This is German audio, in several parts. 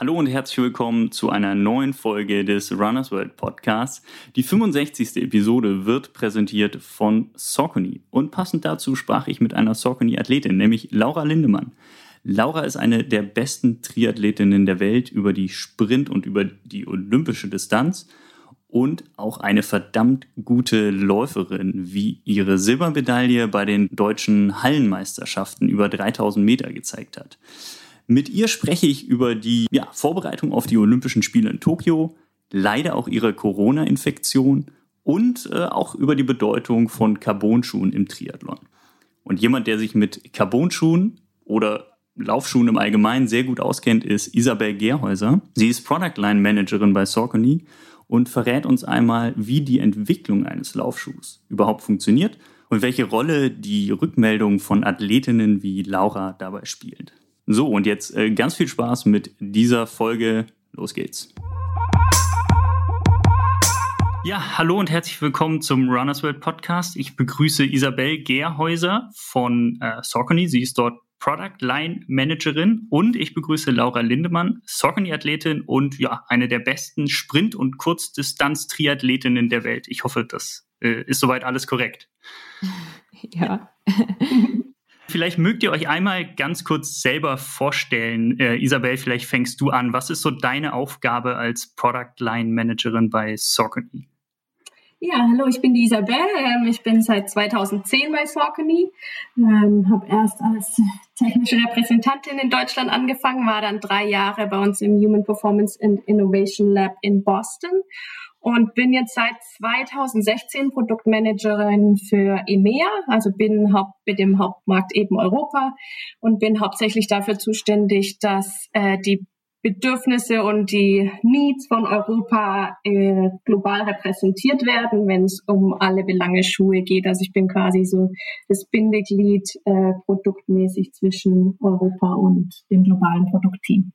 Hallo und herzlich willkommen zu einer neuen Folge des Runners World Podcasts. Die 65. Episode wird präsentiert von Saucony und passend dazu sprach ich mit einer Saucony-Athletin, nämlich Laura Lindemann. Laura ist eine der besten Triathletinnen der Welt über die Sprint und über die olympische Distanz und auch eine verdammt gute Läuferin, wie ihre Silbermedaille bei den deutschen Hallenmeisterschaften über 3000 Meter gezeigt hat. Mit ihr spreche ich über die ja, Vorbereitung auf die Olympischen Spiele in Tokio, leider auch ihre Corona-Infektion und äh, auch über die Bedeutung von Carbonschuhen im Triathlon. Und jemand, der sich mit Carbonschuhen oder Laufschuhen im Allgemeinen sehr gut auskennt, ist Isabel Gerhäuser. Sie ist Product Line Managerin bei Saucony und verrät uns einmal, wie die Entwicklung eines Laufschuhs überhaupt funktioniert und welche Rolle die Rückmeldung von Athletinnen wie Laura dabei spielt. So, und jetzt äh, ganz viel Spaß mit dieser Folge. Los geht's. Ja, hallo und herzlich willkommen zum Runners World Podcast. Ich begrüße Isabel Gerhäuser von äh, Saucony. Sie ist dort Product Line Managerin und ich begrüße Laura Lindemann, Saucony-Athletin und ja, eine der besten Sprint- und Kurzdistanz-Triathletinnen der Welt. Ich hoffe, das äh, ist soweit alles korrekt. Ja. Vielleicht mögt ihr euch einmal ganz kurz selber vorstellen. Äh, Isabel, vielleicht fängst du an. Was ist so deine Aufgabe als Product Line Managerin bei Saucony? Ja, hallo, ich bin die Isabel. Ähm, ich bin seit 2010 bei Saucony. Ähm, habe erst als technische Repräsentantin in Deutschland angefangen, war dann drei Jahre bei uns im Human Performance and Innovation Lab in Boston und bin jetzt seit 2016 Produktmanagerin für EMEA, also bin haupt, mit dem Hauptmarkt eben Europa und bin hauptsächlich dafür zuständig, dass äh, die Bedürfnisse und die Needs von Europa äh, global repräsentiert werden, wenn es um alle Belange Schuhe geht. Also ich bin quasi so das Bindeglied äh, produktmäßig zwischen Europa und dem globalen Produktteam.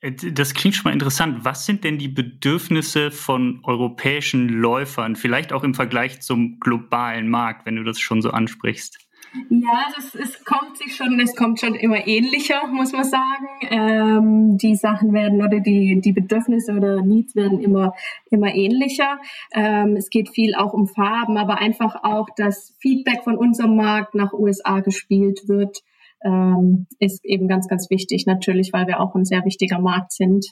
Das klingt schon mal interessant. Was sind denn die Bedürfnisse von europäischen Läufern, vielleicht auch im Vergleich zum globalen Markt, wenn du das schon so ansprichst? Ja, das, es kommt sich schon, es kommt schon immer ähnlicher, muss man sagen. Ähm, die Sachen werden oder die, die Bedürfnisse oder Needs werden immer, immer ähnlicher. Ähm, es geht viel auch um Farben, aber einfach auch das Feedback von unserem Markt nach USA gespielt wird ähm, ist eben ganz, ganz wichtig, natürlich, weil wir auch ein sehr wichtiger Markt sind.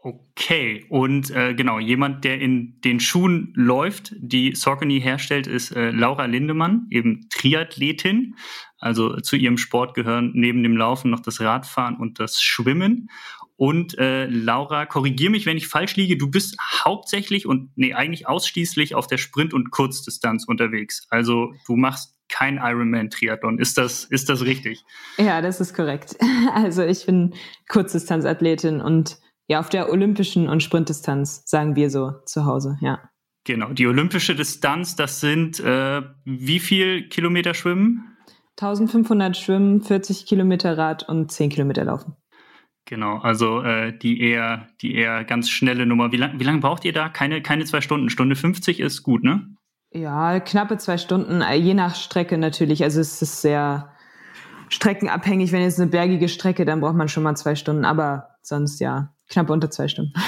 Okay, und äh, genau, jemand, der in den Schuhen läuft, die Saucony herstellt, ist äh, Laura Lindemann, eben Triathletin. Also zu ihrem Sport gehören neben dem Laufen noch das Radfahren und das Schwimmen. Und äh, Laura, korrigier mich, wenn ich falsch liege. Du bist hauptsächlich und nee, eigentlich ausschließlich auf der Sprint- und Kurzdistanz unterwegs. Also du machst kein Ironman-Triathlon. Ist das, ist das richtig? Ja, das ist korrekt. Also ich bin Kurzdistanzathletin und ja, auf der olympischen und Sprintdistanz, sagen wir so, zu Hause, ja. Genau, die olympische Distanz, das sind äh, wie viel Kilometer Schwimmen? 1500 Schwimmen, 40 Kilometer Rad und 10 Kilometer Laufen. Genau, also äh, die eher, die eher ganz schnelle Nummer. Wie lange wie lang braucht ihr da? Keine, keine zwei Stunden. Stunde 50 ist gut, ne? Ja, knappe zwei Stunden, äh, je nach Strecke natürlich. Also es ist sehr streckenabhängig. Wenn jetzt eine bergige Strecke, dann braucht man schon mal zwei Stunden, aber sonst ja, knapp unter zwei Stunden.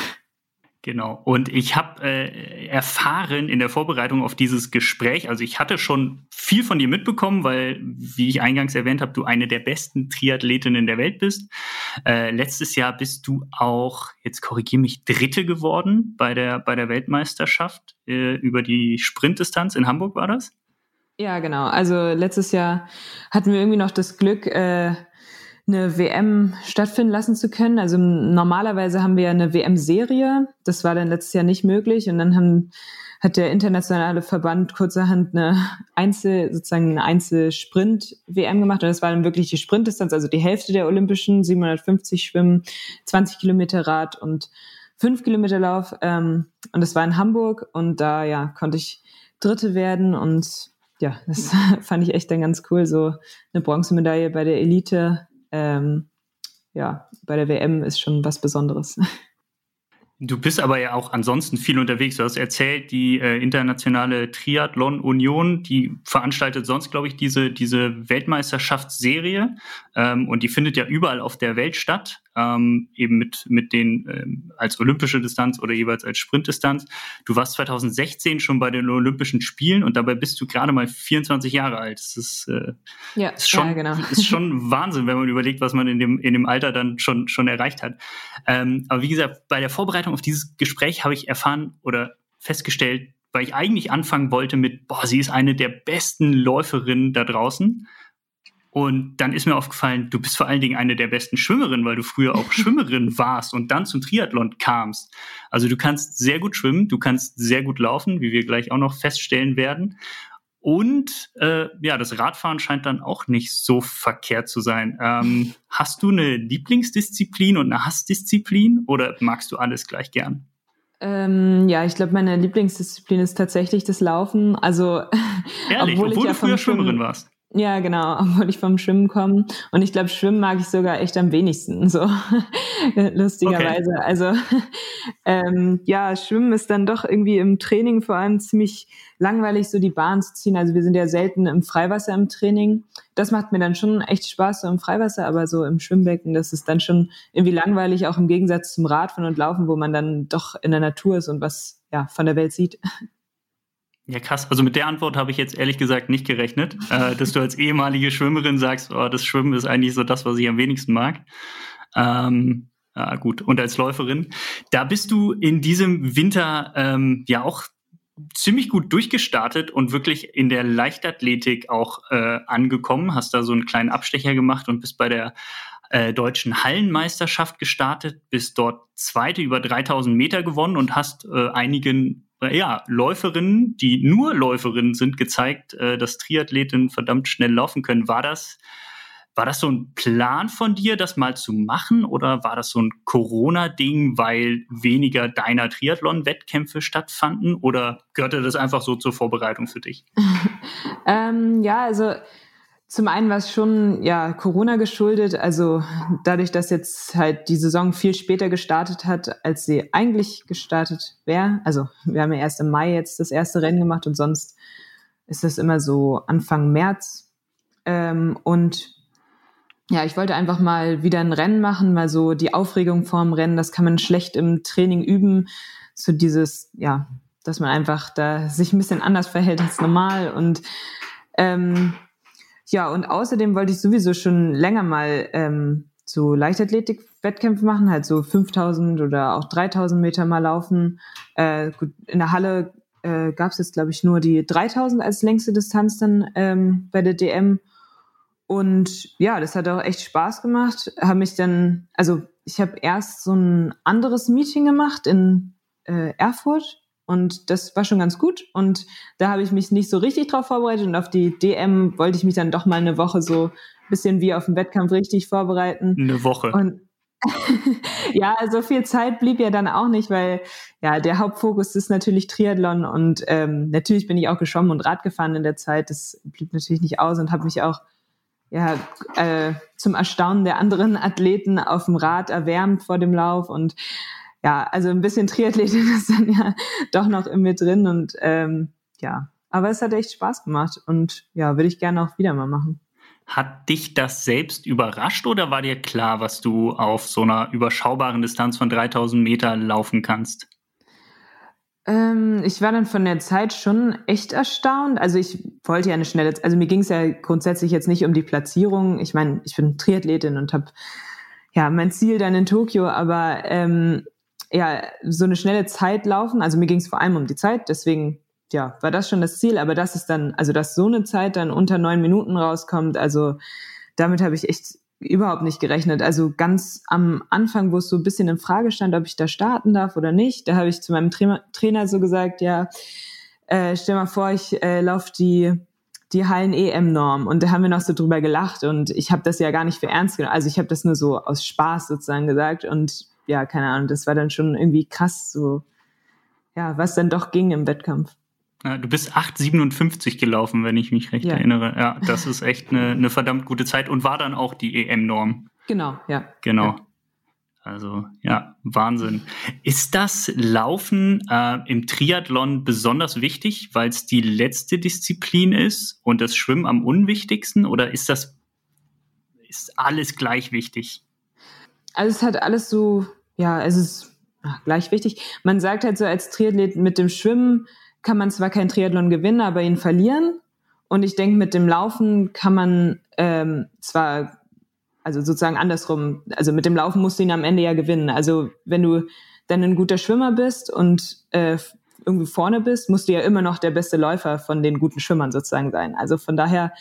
Genau. Und ich habe äh, erfahren in der Vorbereitung auf dieses Gespräch, also ich hatte schon viel von dir mitbekommen, weil, wie ich eingangs erwähnt habe, du eine der besten Triathletinnen der Welt bist. Äh, letztes Jahr bist du auch, jetzt korrigiere mich, Dritte geworden bei der, bei der Weltmeisterschaft äh, über die Sprintdistanz. In Hamburg war das? Ja, genau. Also letztes Jahr hatten wir irgendwie noch das Glück, äh, eine WM stattfinden lassen zu können. Also normalerweise haben wir ja eine WM-Serie. Das war dann letztes Jahr nicht möglich. Und dann haben, hat der internationale Verband kurzerhand eine Einzel, sozusagen eine Einzelsprint-WM gemacht. Und das war dann wirklich die Sprintdistanz, also die Hälfte der Olympischen, 750 Schwimmen, 20 Kilometer Rad und 5 Kilometer Lauf. Ähm, und das war in Hamburg. Und da, ja, konnte ich Dritte werden und ja, das fand ich echt dann ganz cool, so eine Bronzemedaille bei der Elite ähm, ja, bei der WM ist schon was Besonderes. Du bist aber ja auch ansonsten viel unterwegs. Du hast erzählt, die äh, internationale Triathlon Union, die veranstaltet sonst, glaube ich, diese, diese Weltmeisterschaftsserie. Ähm, und die findet ja überall auf der Welt statt. Ähm, eben mit, mit den ähm, als olympische Distanz oder jeweils als Sprintdistanz. Du warst 2016 schon bei den Olympischen Spielen und dabei bist du gerade mal 24 Jahre alt. Das ist, äh, ja, ist, schon, ja, genau. ist schon Wahnsinn, wenn man überlegt, was man in dem, in dem Alter dann schon, schon erreicht hat. Ähm, aber wie gesagt, bei der Vorbereitung auf dieses Gespräch habe ich erfahren oder festgestellt, weil ich eigentlich anfangen wollte mit, boah, sie ist eine der besten Läuferinnen da draußen. Und dann ist mir aufgefallen, du bist vor allen Dingen eine der besten Schwimmerinnen, weil du früher auch Schwimmerin warst und dann zum Triathlon kamst. Also du kannst sehr gut schwimmen, du kannst sehr gut laufen, wie wir gleich auch noch feststellen werden. Und äh, ja, das Radfahren scheint dann auch nicht so verkehrt zu sein. Ähm, hast du eine Lieblingsdisziplin und eine Hassdisziplin oder magst du alles gleich gern? Ähm, ja, ich glaube, meine Lieblingsdisziplin ist tatsächlich das Laufen. Also, Ehrlich, obwohl, obwohl du früher Schwimmerin warst. Ja, genau, obwohl ich vom Schwimmen komme. Und ich glaube, Schwimmen mag ich sogar echt am wenigsten, so lustigerweise. Okay. Also ähm, ja, Schwimmen ist dann doch irgendwie im Training vor allem ziemlich langweilig, so die Bahn zu ziehen. Also wir sind ja selten im Freiwasser im Training. Das macht mir dann schon echt Spaß, so im Freiwasser, aber so im Schwimmbecken, das ist dann schon irgendwie langweilig, auch im Gegensatz zum Radfahren und Laufen, wo man dann doch in der Natur ist und was ja von der Welt sieht. Ja, krass. Also mit der Antwort habe ich jetzt ehrlich gesagt nicht gerechnet, äh, dass du als ehemalige Schwimmerin sagst, oh, das Schwimmen ist eigentlich so das, was ich am wenigsten mag. Ähm, ja, gut. Und als Läuferin, da bist du in diesem Winter ähm, ja auch ziemlich gut durchgestartet und wirklich in der Leichtathletik auch äh, angekommen. Hast da so einen kleinen Abstecher gemacht und bist bei der äh, deutschen Hallenmeisterschaft gestartet, bist dort Zweite über 3000 Meter gewonnen und hast äh, einigen ja, Läuferinnen, die nur Läuferinnen sind, gezeigt, äh, dass Triathletinnen verdammt schnell laufen können. War das, war das so ein Plan von dir, das mal zu machen? Oder war das so ein Corona-Ding, weil weniger deiner Triathlon-Wettkämpfe stattfanden? Oder gehörte das einfach so zur Vorbereitung für dich? ähm, ja, also zum einen war es schon ja Corona geschuldet, also dadurch, dass jetzt halt die Saison viel später gestartet hat, als sie eigentlich gestartet wäre. Also wir haben ja erst im Mai jetzt das erste Rennen gemacht und sonst ist das immer so Anfang März. Ähm, und ja, ich wollte einfach mal wieder ein Rennen machen, weil so die Aufregung vorm Rennen, das kann man schlecht im Training üben. So dieses, ja, dass man einfach da sich ein bisschen anders verhält als normal und ähm, ja, und außerdem wollte ich sowieso schon länger mal ähm, so Leichtathletik-Wettkämpfe machen, halt so 5000 oder auch 3000 Meter mal laufen. Äh, gut, in der Halle äh, gab es jetzt, glaube ich, nur die 3000 als längste Distanz dann ähm, bei der DM. Und ja, das hat auch echt Spaß gemacht. Habe mich dann, also ich habe erst so ein anderes Meeting gemacht in äh, Erfurt und das war schon ganz gut. Und da habe ich mich nicht so richtig drauf vorbereitet. Und auf die DM wollte ich mich dann doch mal eine Woche so ein bisschen wie auf den Wettkampf richtig vorbereiten. Eine Woche. Und ja, so viel Zeit blieb ja dann auch nicht, weil ja, der Hauptfokus ist natürlich Triathlon und ähm, natürlich bin ich auch geschwommen und Rad gefahren in der Zeit. Das blieb natürlich nicht aus und habe mich auch ja, äh, zum Erstaunen der anderen Athleten auf dem Rad erwärmt vor dem Lauf und ja, also ein bisschen Triathletin ist dann ja doch noch in mir drin und ähm, ja, aber es hat echt Spaß gemacht und ja, würde ich gerne auch wieder mal machen. Hat dich das selbst überrascht oder war dir klar, was du auf so einer überschaubaren Distanz von 3000 Meter laufen kannst? Ähm, ich war dann von der Zeit schon echt erstaunt. Also ich wollte ja eine schnelle, also mir ging es ja grundsätzlich jetzt nicht um die Platzierung. Ich meine, ich bin Triathletin und habe ja mein Ziel dann in Tokio, aber ähm, ja, so eine schnelle Zeit laufen. Also mir ging es vor allem um die Zeit, deswegen ja, war das schon das Ziel, aber das ist dann, also dass so eine Zeit dann unter neun Minuten rauskommt, also damit habe ich echt überhaupt nicht gerechnet. Also ganz am Anfang, wo es so ein bisschen in Frage stand, ob ich da starten darf oder nicht, da habe ich zu meinem Trainer, Trainer so gesagt, ja, äh, stell mal vor, ich äh, laufe die die Hallen-EM-Norm und da haben wir noch so drüber gelacht und ich habe das ja gar nicht für ernst genommen. Also ich habe das nur so aus Spaß sozusagen gesagt und ja, keine Ahnung, das war dann schon irgendwie krass, so, ja, was dann doch ging im Wettkampf. Du bist 8,57 gelaufen, wenn ich mich recht ja. erinnere. Ja, das ist echt eine, eine verdammt gute Zeit und war dann auch die EM-Norm. Genau, ja. Genau. Ja. Also ja, Wahnsinn. Ist das Laufen äh, im Triathlon besonders wichtig, weil es die letzte Disziplin ist und das Schwimmen am unwichtigsten? Oder ist das ist alles gleich wichtig? also es hat alles so, ja, es ist gleich wichtig. Man sagt halt so als Triathlet, mit dem Schwimmen kann man zwar kein Triathlon gewinnen, aber ihn verlieren. Und ich denke, mit dem Laufen kann man ähm, zwar, also sozusagen andersrum, also mit dem Laufen musst du ihn am Ende ja gewinnen. Also wenn du dann ein guter Schwimmer bist und äh, irgendwie vorne bist, musst du ja immer noch der beste Läufer von den guten Schwimmern sozusagen sein. Also von daher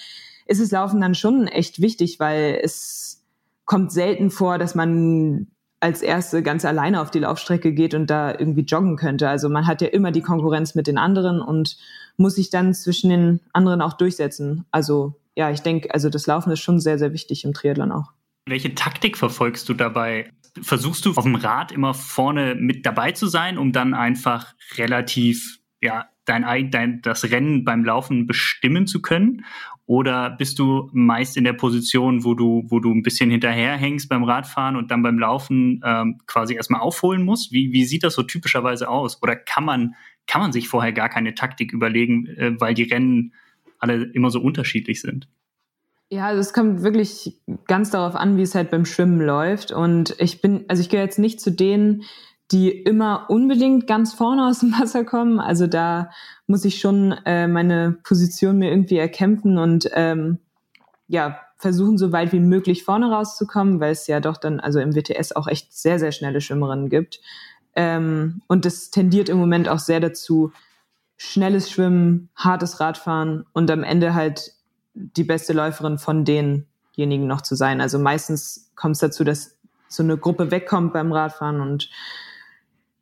ist es Laufen dann schon echt wichtig, weil es kommt selten vor, dass man als Erste ganz alleine auf die Laufstrecke geht und da irgendwie joggen könnte. Also man hat ja immer die Konkurrenz mit den anderen und muss sich dann zwischen den anderen auch durchsetzen. Also ja, ich denke, also das Laufen ist schon sehr, sehr wichtig im Triathlon auch. Welche Taktik verfolgst du dabei? Versuchst du auf dem Rad immer vorne mit dabei zu sein, um dann einfach relativ, ja, dein, dein, das Rennen beim Laufen bestimmen zu können? Oder bist du meist in der Position, wo du, wo du ein bisschen hinterherhängst beim Radfahren und dann beim Laufen ähm, quasi erstmal aufholen musst? Wie, wie sieht das so typischerweise aus? Oder kann man, kann man sich vorher gar keine Taktik überlegen, äh, weil die Rennen alle immer so unterschiedlich sind? Ja, also es kommt wirklich ganz darauf an, wie es halt beim Schwimmen läuft. Und ich bin, also ich gehöre jetzt nicht zu denen, die immer unbedingt ganz vorne aus dem Wasser kommen. Also da muss ich schon äh, meine Position mir irgendwie erkämpfen und ähm, ja, versuchen, so weit wie möglich vorne rauszukommen, weil es ja doch dann, also im WTS auch echt sehr, sehr schnelle Schwimmerinnen gibt. Ähm, und das tendiert im Moment auch sehr dazu, schnelles Schwimmen, hartes Radfahren und am Ende halt die beste Läuferin von denjenigen noch zu sein. Also meistens kommt es dazu, dass so eine Gruppe wegkommt beim Radfahren und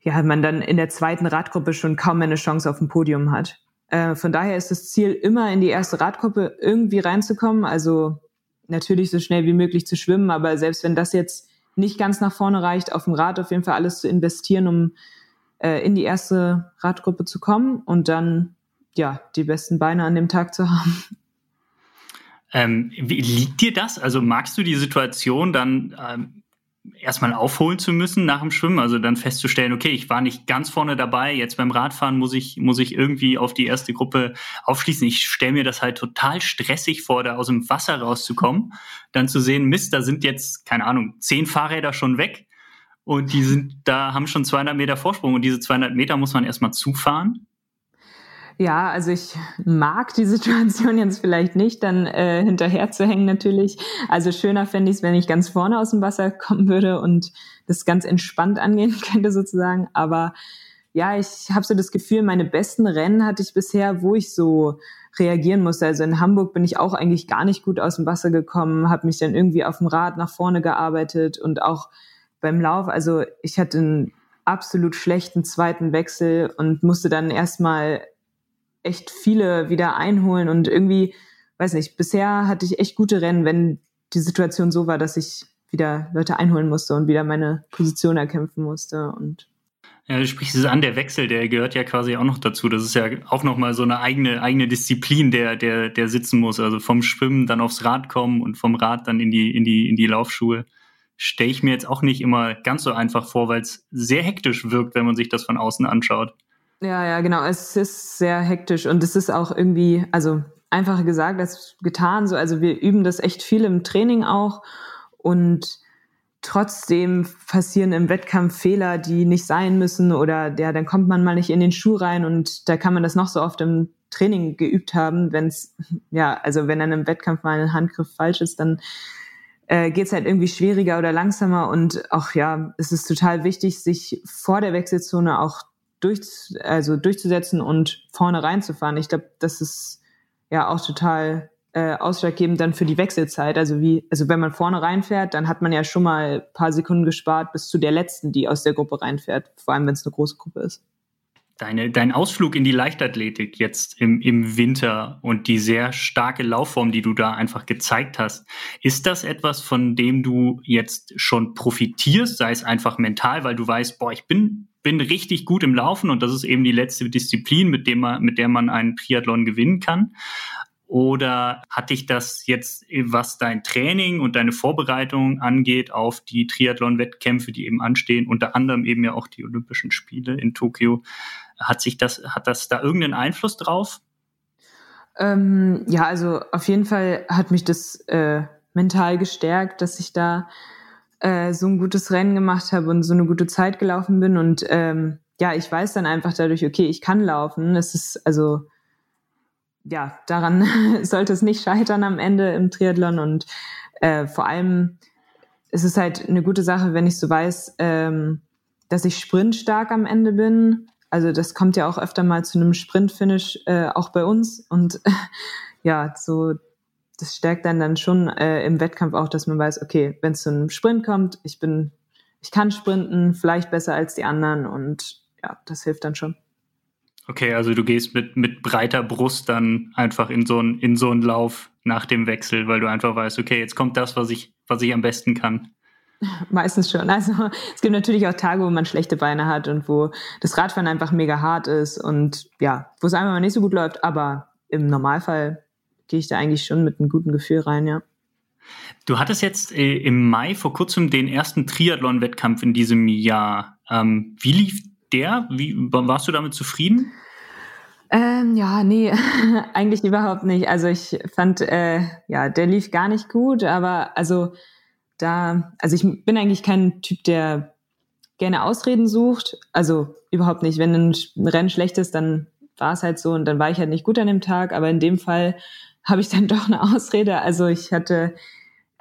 ja, man dann in der zweiten Radgruppe schon kaum mehr eine Chance auf ein Podium hat. Äh, von daher ist das Ziel immer in die erste Radgruppe irgendwie reinzukommen. Also natürlich so schnell wie möglich zu schwimmen, aber selbst wenn das jetzt nicht ganz nach vorne reicht, auf dem Rad auf jeden Fall alles zu investieren, um äh, in die erste Radgruppe zu kommen und dann ja die besten Beine an dem Tag zu haben. Ähm, wie liegt dir das? Also magst du die Situation dann ähm, erstmal aufholen zu müssen nach dem Schwimmen, also dann festzustellen, okay, ich war nicht ganz vorne dabei, jetzt beim Radfahren muss ich, muss ich irgendwie auf die erste Gruppe aufschließen. Ich stelle mir das halt total stressig vor, da aus dem Wasser rauszukommen, dann zu sehen, Mist, da sind jetzt, keine Ahnung, zehn Fahrräder schon weg. Und die sind, da haben schon 200 Meter Vorsprung. Und diese 200 Meter muss man erstmal zufahren ja, also ich mag die Situation jetzt vielleicht nicht, dann äh, hinterher zu hängen natürlich. Also schöner fände ich es, wenn ich ganz vorne aus dem Wasser kommen würde und das ganz entspannt angehen könnte sozusagen. Aber ja, ich habe so das Gefühl, meine besten Rennen hatte ich bisher, wo ich so reagieren musste. Also in Hamburg bin ich auch eigentlich gar nicht gut aus dem Wasser gekommen, habe mich dann irgendwie auf dem Rad nach vorne gearbeitet und auch beim Lauf. Also ich hatte einen absolut schlechten zweiten Wechsel und musste dann erstmal echt viele wieder einholen und irgendwie, weiß nicht, bisher hatte ich echt gute Rennen, wenn die Situation so war, dass ich wieder Leute einholen musste und wieder meine Position erkämpfen musste und ja, du sprichst es an, der Wechsel, der gehört ja quasi auch noch dazu. Das ist ja auch nochmal so eine eigene, eigene Disziplin, der, der, der sitzen muss. Also vom Schwimmen dann aufs Rad kommen und vom Rad dann in die, in die, in die Laufschuhe. Stelle ich mir jetzt auch nicht immer ganz so einfach vor, weil es sehr hektisch wirkt, wenn man sich das von außen anschaut. Ja, ja, genau. Es ist sehr hektisch und es ist auch irgendwie, also einfacher gesagt als getan. So, also wir üben das echt viel im Training auch und trotzdem passieren im Wettkampf Fehler, die nicht sein müssen oder ja, dann kommt man mal nicht in den Schuh rein und da kann man das noch so oft im Training geübt haben, wenn es, ja, also wenn dann im Wettkampf mal ein Handgriff falsch ist, dann äh, geht es halt irgendwie schwieriger oder langsamer und auch ja, es ist total wichtig, sich vor der Wechselzone auch durch, also durchzusetzen und vorne reinzufahren. Ich glaube, das ist ja auch total äh, ausschlaggebend dann für die Wechselzeit. Also wie, also wenn man vorne reinfährt, dann hat man ja schon mal ein paar Sekunden gespart bis zu der letzten, die aus der Gruppe reinfährt, vor allem wenn es eine große Gruppe ist. Deine, dein Ausflug in die Leichtathletik jetzt im, im Winter und die sehr starke Laufform, die du da einfach gezeigt hast, ist das etwas, von dem du jetzt schon profitierst, sei es einfach mental, weil du weißt, boah, ich bin bin richtig gut im Laufen und das ist eben die letzte Disziplin, mit, dem man, mit der man einen Triathlon gewinnen kann. Oder hat dich das jetzt, was dein Training und deine Vorbereitung angeht auf die Triathlon-Wettkämpfe, die eben anstehen, unter anderem eben ja auch die Olympischen Spiele in Tokio, hat sich das, hat das da irgendeinen Einfluss drauf? Ähm, ja, also auf jeden Fall hat mich das äh, mental gestärkt, dass ich da äh, so ein gutes Rennen gemacht habe und so eine gute Zeit gelaufen bin. Und ähm, ja, ich weiß dann einfach dadurch, okay, ich kann laufen. Es ist also ja, daran sollte es nicht scheitern am Ende im Triathlon und äh, vor allem ist es halt eine gute Sache, wenn ich so weiß, ähm, dass ich sprintstark am Ende bin. Also das kommt ja auch öfter mal zu einem Sprintfinish äh, auch bei uns und ja, so das stärkt dann dann schon äh, im Wettkampf auch, dass man weiß, okay, wenn es zu einem Sprint kommt, ich bin, ich kann sprinten, vielleicht besser als die anderen und ja, das hilft dann schon. Okay, also du gehst mit, mit breiter Brust dann einfach in so einen in so einen Lauf nach dem Wechsel, weil du einfach weißt, okay, jetzt kommt das, was ich, was ich am besten kann. Meistens schon. Also es gibt natürlich auch Tage, wo man schlechte Beine hat und wo das Radfahren einfach mega hart ist und ja, wo es einmal mal nicht so gut läuft, aber im Normalfall gehe ich da eigentlich schon mit einem guten Gefühl rein, ja. Du hattest jetzt äh, im Mai vor kurzem den ersten Triathlon-Wettkampf in diesem Jahr. Ähm, wie lief der? Wie, warst du damit zufrieden? Ähm, ja, nee, eigentlich überhaupt nicht. Also ich fand, äh, ja, der lief gar nicht gut, aber also da, also ich bin eigentlich kein Typ, der gerne Ausreden sucht. Also überhaupt nicht. Wenn ein Rennen schlecht ist, dann war es halt so und dann war ich halt nicht gut an dem Tag. Aber in dem Fall habe ich dann doch eine Ausrede. Also ich hatte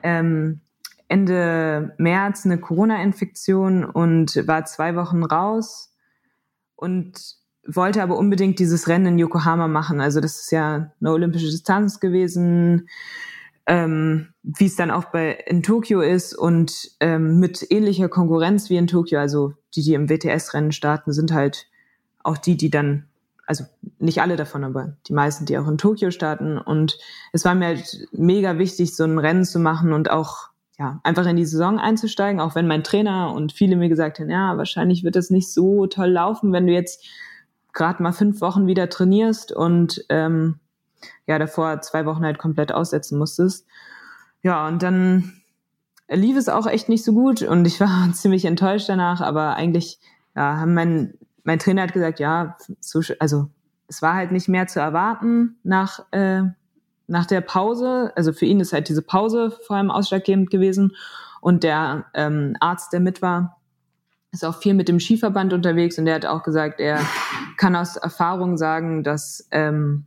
ähm, Ende März eine Corona-Infektion und war zwei Wochen raus und wollte aber unbedingt dieses Rennen in Yokohama machen. Also das ist ja eine olympische Distanz gewesen, ähm, wie es dann auch bei in Tokio ist und ähm, mit ähnlicher Konkurrenz wie in Tokio. Also die, die im WTS-Rennen starten, sind halt auch die, die dann, also nicht alle davon, aber die meisten, die auch in Tokio starten. Und es war mir halt mega wichtig, so ein Rennen zu machen und auch ja, einfach in die Saison einzusteigen, auch wenn mein Trainer und viele mir gesagt haben, ja, wahrscheinlich wird das nicht so toll laufen, wenn du jetzt gerade mal fünf Wochen wieder trainierst und ähm, ja, davor zwei Wochen halt komplett aussetzen musstest. Ja, und dann lief es auch echt nicht so gut und ich war ziemlich enttäuscht danach, aber eigentlich, ja, haben mein, mein Trainer hat gesagt, ja, so, also es war halt nicht mehr zu erwarten nach äh, nach der Pause, also für ihn ist halt diese Pause vor allem ausschlaggebend gewesen. Und der ähm, Arzt, der mit war, ist auch viel mit dem Skiverband unterwegs und der hat auch gesagt, er kann aus Erfahrung sagen, dass, ähm,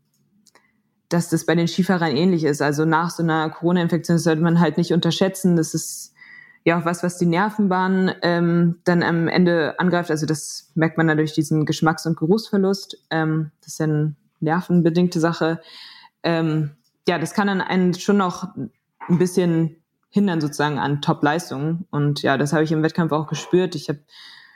dass das bei den Skifahrern ähnlich ist. Also nach so einer Corona-Infektion sollte man halt nicht unterschätzen. Das ist ja auch was, was die Nervenbahn ähm, dann am Ende angreift. Also das merkt man dadurch diesen Geschmacks- und Geruchsverlust. Ähm, das ist ja eine nervenbedingte Sache. Ähm, ja, das kann dann einen schon noch ein bisschen hindern sozusagen an Top-Leistungen. Und ja, das habe ich im Wettkampf auch gespürt. Ich habe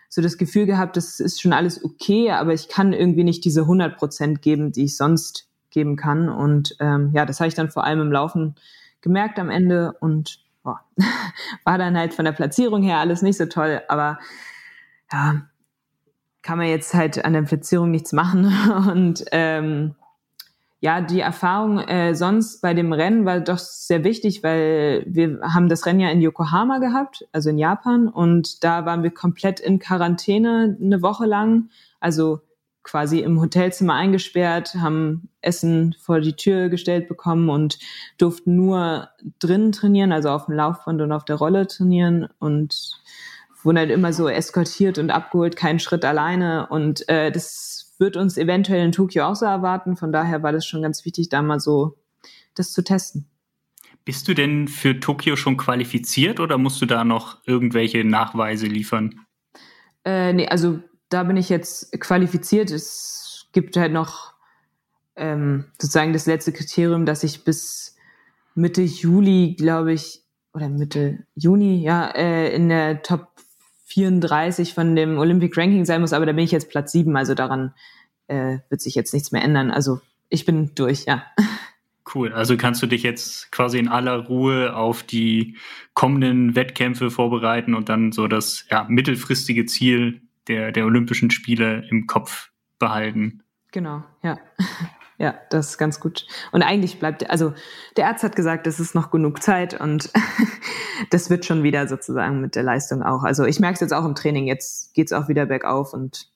so das Gefühl gehabt, das ist schon alles okay, aber ich kann irgendwie nicht diese 100 Prozent geben, die ich sonst geben kann. Und ähm, ja, das habe ich dann vor allem im Laufen gemerkt am Ende und boah, war dann halt von der Platzierung her alles nicht so toll, aber ja, kann man jetzt halt an der Platzierung nichts machen. Und ähm, ja, die Erfahrung äh, sonst bei dem Rennen war doch sehr wichtig, weil wir haben das Rennen ja in Yokohama gehabt, also in Japan, und da waren wir komplett in Quarantäne eine Woche lang, also quasi im Hotelzimmer eingesperrt, haben Essen vor die Tür gestellt bekommen und durften nur drinnen trainieren, also auf dem Laufband und auf der Rolle trainieren und wurden halt immer so eskortiert und abgeholt, keinen Schritt alleine und äh, das wird uns eventuell in Tokio auch so erwarten. Von daher war das schon ganz wichtig, da mal so das zu testen. Bist du denn für Tokio schon qualifiziert oder musst du da noch irgendwelche Nachweise liefern? Äh, nee, also da bin ich jetzt qualifiziert. Es gibt halt noch ähm, sozusagen das letzte Kriterium, dass ich bis Mitte Juli, glaube ich, oder Mitte Juni, ja, äh, in der Top 34 von dem Olympic Ranking sein muss, aber da bin ich jetzt Platz 7, also daran äh, wird sich jetzt nichts mehr ändern. Also ich bin durch, ja. Cool, also kannst du dich jetzt quasi in aller Ruhe auf die kommenden Wettkämpfe vorbereiten und dann so das ja, mittelfristige Ziel der, der Olympischen Spiele im Kopf behalten. Genau, ja. Ja, das ist ganz gut. Und eigentlich bleibt, also der Arzt hat gesagt, es ist noch genug Zeit und das wird schon wieder sozusagen mit der Leistung auch. Also ich merke es jetzt auch im Training, jetzt geht es auch wieder bergauf und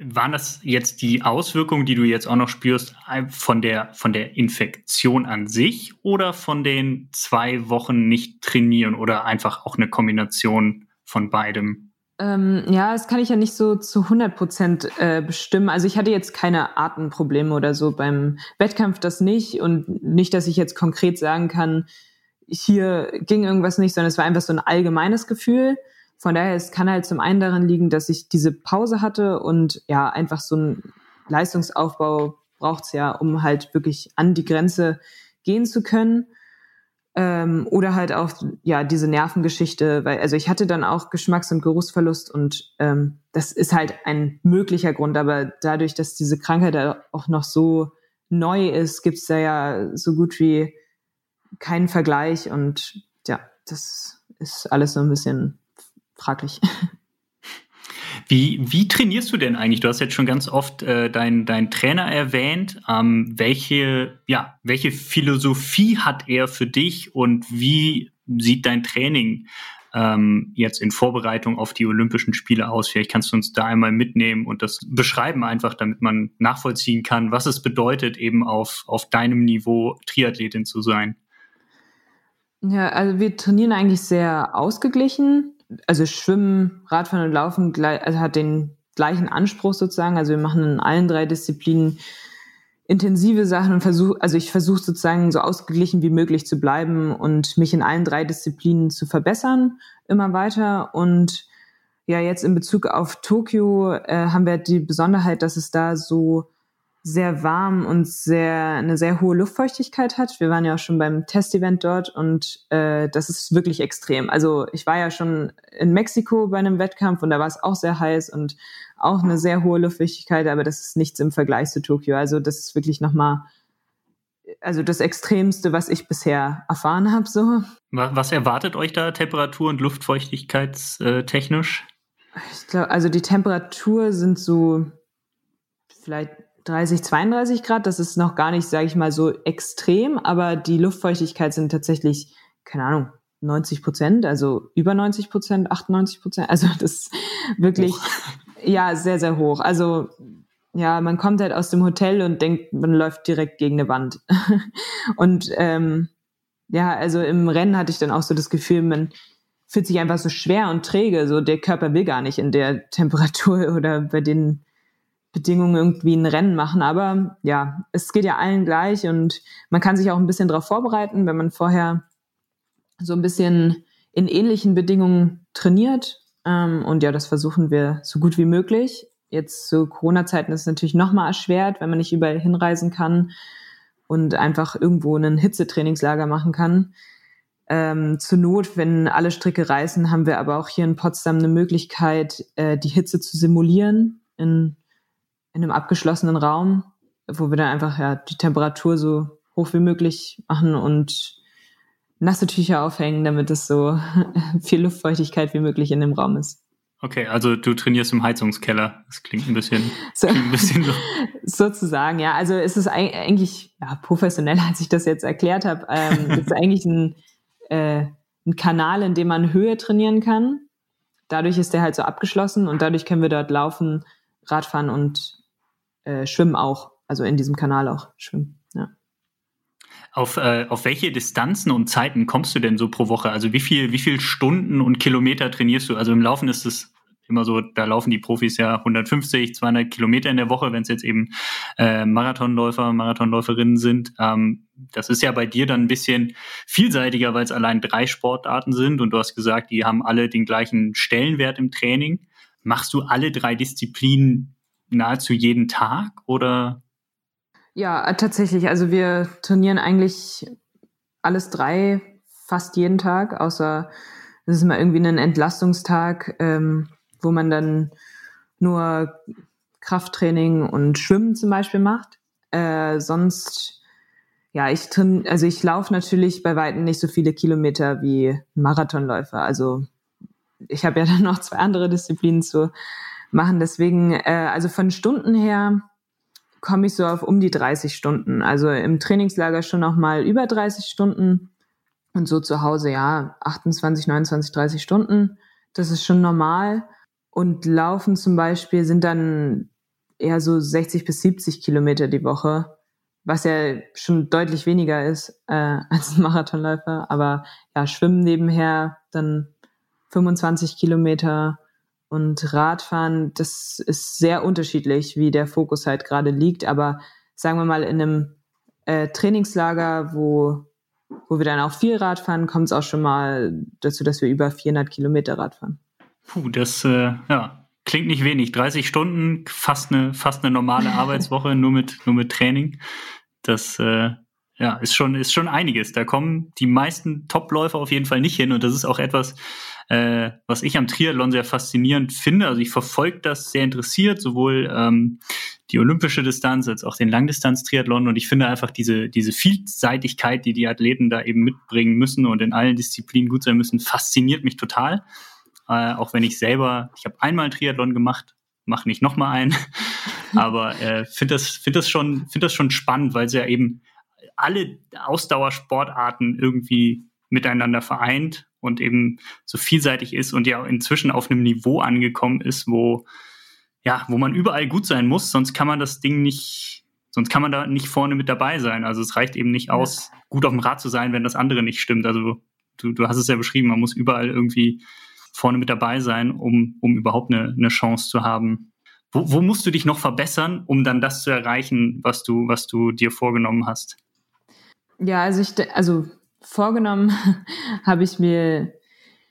waren das jetzt die Auswirkungen, die du jetzt auch noch spürst, von der, von der Infektion an sich oder von den zwei Wochen nicht trainieren oder einfach auch eine Kombination von beidem? Ähm, ja, das kann ich ja nicht so zu 100 Prozent äh, bestimmen. Also ich hatte jetzt keine Atemprobleme oder so beim Wettkampf, das nicht. Und nicht, dass ich jetzt konkret sagen kann, hier ging irgendwas nicht, sondern es war einfach so ein allgemeines Gefühl. Von daher, es kann halt zum einen daran liegen, dass ich diese Pause hatte und ja, einfach so ein Leistungsaufbau braucht's ja, um halt wirklich an die Grenze gehen zu können. Ähm, oder halt auch, ja, diese Nervengeschichte, weil, also ich hatte dann auch Geschmacks- und Geruchsverlust und ähm, das ist halt ein möglicher Grund, aber dadurch, dass diese Krankheit auch noch so neu ist, gibt's da ja so gut wie keinen Vergleich und ja, das ist alles so ein bisschen fraglich. Wie, wie trainierst du denn eigentlich? Du hast jetzt schon ganz oft äh, deinen dein Trainer erwähnt. Ähm, welche, ja, welche Philosophie hat er für dich und wie sieht dein Training ähm, jetzt in Vorbereitung auf die Olympischen Spiele aus? Vielleicht kannst du uns da einmal mitnehmen und das beschreiben einfach, damit man nachvollziehen kann, was es bedeutet, eben auf, auf deinem Niveau Triathletin zu sein. Ja, also wir trainieren eigentlich sehr ausgeglichen also Schwimmen, Radfahren und Laufen also hat den gleichen Anspruch sozusagen. Also wir machen in allen drei Disziplinen intensive Sachen und versuche, also ich versuche sozusagen so ausgeglichen wie möglich zu bleiben und mich in allen drei Disziplinen zu verbessern, immer weiter. Und ja, jetzt in Bezug auf Tokio äh, haben wir die Besonderheit, dass es da so sehr warm und sehr eine sehr hohe Luftfeuchtigkeit hat. Wir waren ja auch schon beim Testevent dort und äh, das ist wirklich extrem. Also ich war ja schon in Mexiko bei einem Wettkampf und da war es auch sehr heiß und auch eine sehr hohe Luftfeuchtigkeit, aber das ist nichts im Vergleich zu Tokio. Also das ist wirklich nochmal also das Extremste, was ich bisher erfahren habe. So. Was erwartet euch da Temperatur- und Luftfeuchtigkeitstechnisch? Ich glaube, also die Temperatur sind so vielleicht 30, 32 Grad. Das ist noch gar nicht, sage ich mal, so extrem, aber die Luftfeuchtigkeit sind tatsächlich, keine Ahnung, 90 Prozent, also über 90 Prozent, 98 Prozent. Also das ist wirklich, hoch. ja, sehr, sehr hoch. Also ja, man kommt halt aus dem Hotel und denkt, man läuft direkt gegen eine Wand. und ähm, ja, also im Rennen hatte ich dann auch so das Gefühl, man fühlt sich einfach so schwer und träge. So der Körper will gar nicht in der Temperatur oder bei den Bedingungen irgendwie ein Rennen machen. Aber ja, es geht ja allen gleich und man kann sich auch ein bisschen darauf vorbereiten, wenn man vorher so ein bisschen in ähnlichen Bedingungen trainiert. Ähm, und ja, das versuchen wir so gut wie möglich. Jetzt zu Corona-Zeiten ist es natürlich nochmal erschwert, wenn man nicht überall hinreisen kann und einfach irgendwo ein Hitzetrainingslager machen kann. Ähm, zur Not, wenn alle Stricke reißen, haben wir aber auch hier in Potsdam eine Möglichkeit, äh, die Hitze zu simulieren in in einem abgeschlossenen Raum, wo wir dann einfach ja die Temperatur so hoch wie möglich machen und nasse Tücher aufhängen, damit es so viel Luftfeuchtigkeit wie möglich in dem Raum ist. Okay, also du trainierst im Heizungskeller. Das klingt ein bisschen, so, ein bisschen so. Sozusagen, ja. Also es ist eigentlich ja, professioneller, als ich das jetzt erklärt habe. Ähm, es ist eigentlich ein, äh, ein Kanal, in dem man Höhe trainieren kann. Dadurch ist der halt so abgeschlossen und dadurch können wir dort laufen, Radfahren und äh, Schwimmen auch, also in diesem Kanal auch schwimmen. Ja. Auf, äh, auf welche Distanzen und Zeiten kommst du denn so pro Woche? Also wie viel, wie viel Stunden und Kilometer trainierst du? Also im Laufen ist es immer so, da laufen die Profis ja 150, 200 Kilometer in der Woche, wenn es jetzt eben äh, Marathonläufer, Marathonläuferinnen sind. Ähm, das ist ja bei dir dann ein bisschen vielseitiger, weil es allein drei Sportarten sind und du hast gesagt, die haben alle den gleichen Stellenwert im Training. Machst du alle drei Disziplinen nahezu jeden Tag oder? Ja, tatsächlich. Also wir trainieren eigentlich alles drei fast jeden Tag, außer es ist mal irgendwie ein Entlastungstag, ähm, wo man dann nur Krafttraining und Schwimmen zum Beispiel macht. Äh, sonst, ja, ich also ich laufe natürlich bei weitem nicht so viele Kilometer wie Marathonläufer. Also ich habe ja dann noch zwei andere Disziplinen zu machen. Deswegen, äh, also von Stunden her komme ich so auf um die 30 Stunden. Also im Trainingslager schon noch mal über 30 Stunden und so zu Hause ja 28, 29, 30 Stunden. Das ist schon normal. Und Laufen zum Beispiel sind dann eher so 60 bis 70 Kilometer die Woche, was ja schon deutlich weniger ist äh, als ein Marathonläufer. Aber ja, Schwimmen nebenher, dann 25 Kilometer und Radfahren, das ist sehr unterschiedlich, wie der Fokus halt gerade liegt. Aber sagen wir mal, in einem äh, Trainingslager, wo, wo wir dann auch viel Rad fahren, kommt es auch schon mal dazu, dass wir über 400 Kilometer Rad fahren. Puh, das äh, ja, klingt nicht wenig. 30 Stunden, fast eine, fast eine normale Arbeitswoche, nur mit, nur mit Training. Das äh, ja, ist schon, ist schon einiges. Da kommen die meisten Topläufer auf jeden Fall nicht hin. Und das ist auch etwas, äh, was ich am Triathlon sehr faszinierend finde. Also ich verfolge das sehr interessiert, sowohl ähm, die olympische Distanz als auch den Langdistanz-Triathlon. Und ich finde einfach diese, diese Vielseitigkeit, die die Athleten da eben mitbringen müssen und in allen Disziplinen gut sein müssen, fasziniert mich total. Äh, auch wenn ich selber, ich habe einmal einen Triathlon gemacht, mache nicht nochmal einen. Aber äh, finde das, find das, schon, find das schon spannend, weil sie ja eben alle Ausdauersportarten irgendwie miteinander vereint und eben so vielseitig ist und ja inzwischen auf einem Niveau angekommen ist, wo ja, wo man überall gut sein muss, sonst kann man das Ding nicht, sonst kann man da nicht vorne mit dabei sein. Also es reicht eben nicht aus, gut auf dem Rad zu sein, wenn das andere nicht stimmt. Also du, du hast es ja beschrieben, man muss überall irgendwie vorne mit dabei sein, um, um überhaupt eine, eine Chance zu haben. Wo, wo musst du dich noch verbessern, um dann das zu erreichen, was du, was du dir vorgenommen hast? Ja, also ich, also vorgenommen habe ich mir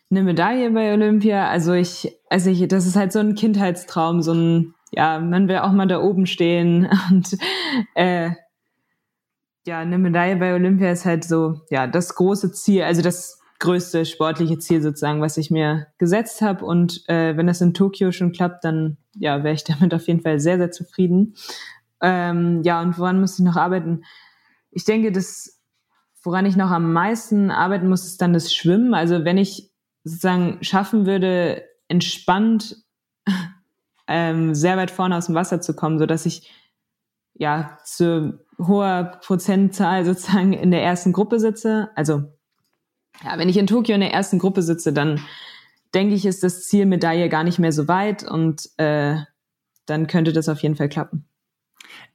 eine Medaille bei Olympia. Also ich, also ich, das ist halt so ein Kindheitstraum, so ein, ja, man will auch mal da oben stehen und äh, ja, eine Medaille bei Olympia ist halt so, ja, das große Ziel, also das größte sportliche Ziel sozusagen, was ich mir gesetzt habe. Und äh, wenn das in Tokio schon klappt, dann ja, wäre ich damit auf jeden Fall sehr, sehr zufrieden. Ähm, ja, und woran muss ich noch arbeiten? Ich denke, das Woran ich noch am meisten arbeiten muss, ist dann das Schwimmen. Also wenn ich sozusagen schaffen würde, entspannt ähm, sehr weit vorne aus dem Wasser zu kommen, so dass ich ja zu hoher Prozentzahl sozusagen in der ersten Gruppe sitze. Also ja, wenn ich in Tokio in der ersten Gruppe sitze, dann denke ich, ist das Ziel Medaille gar nicht mehr so weit und äh, dann könnte das auf jeden Fall klappen.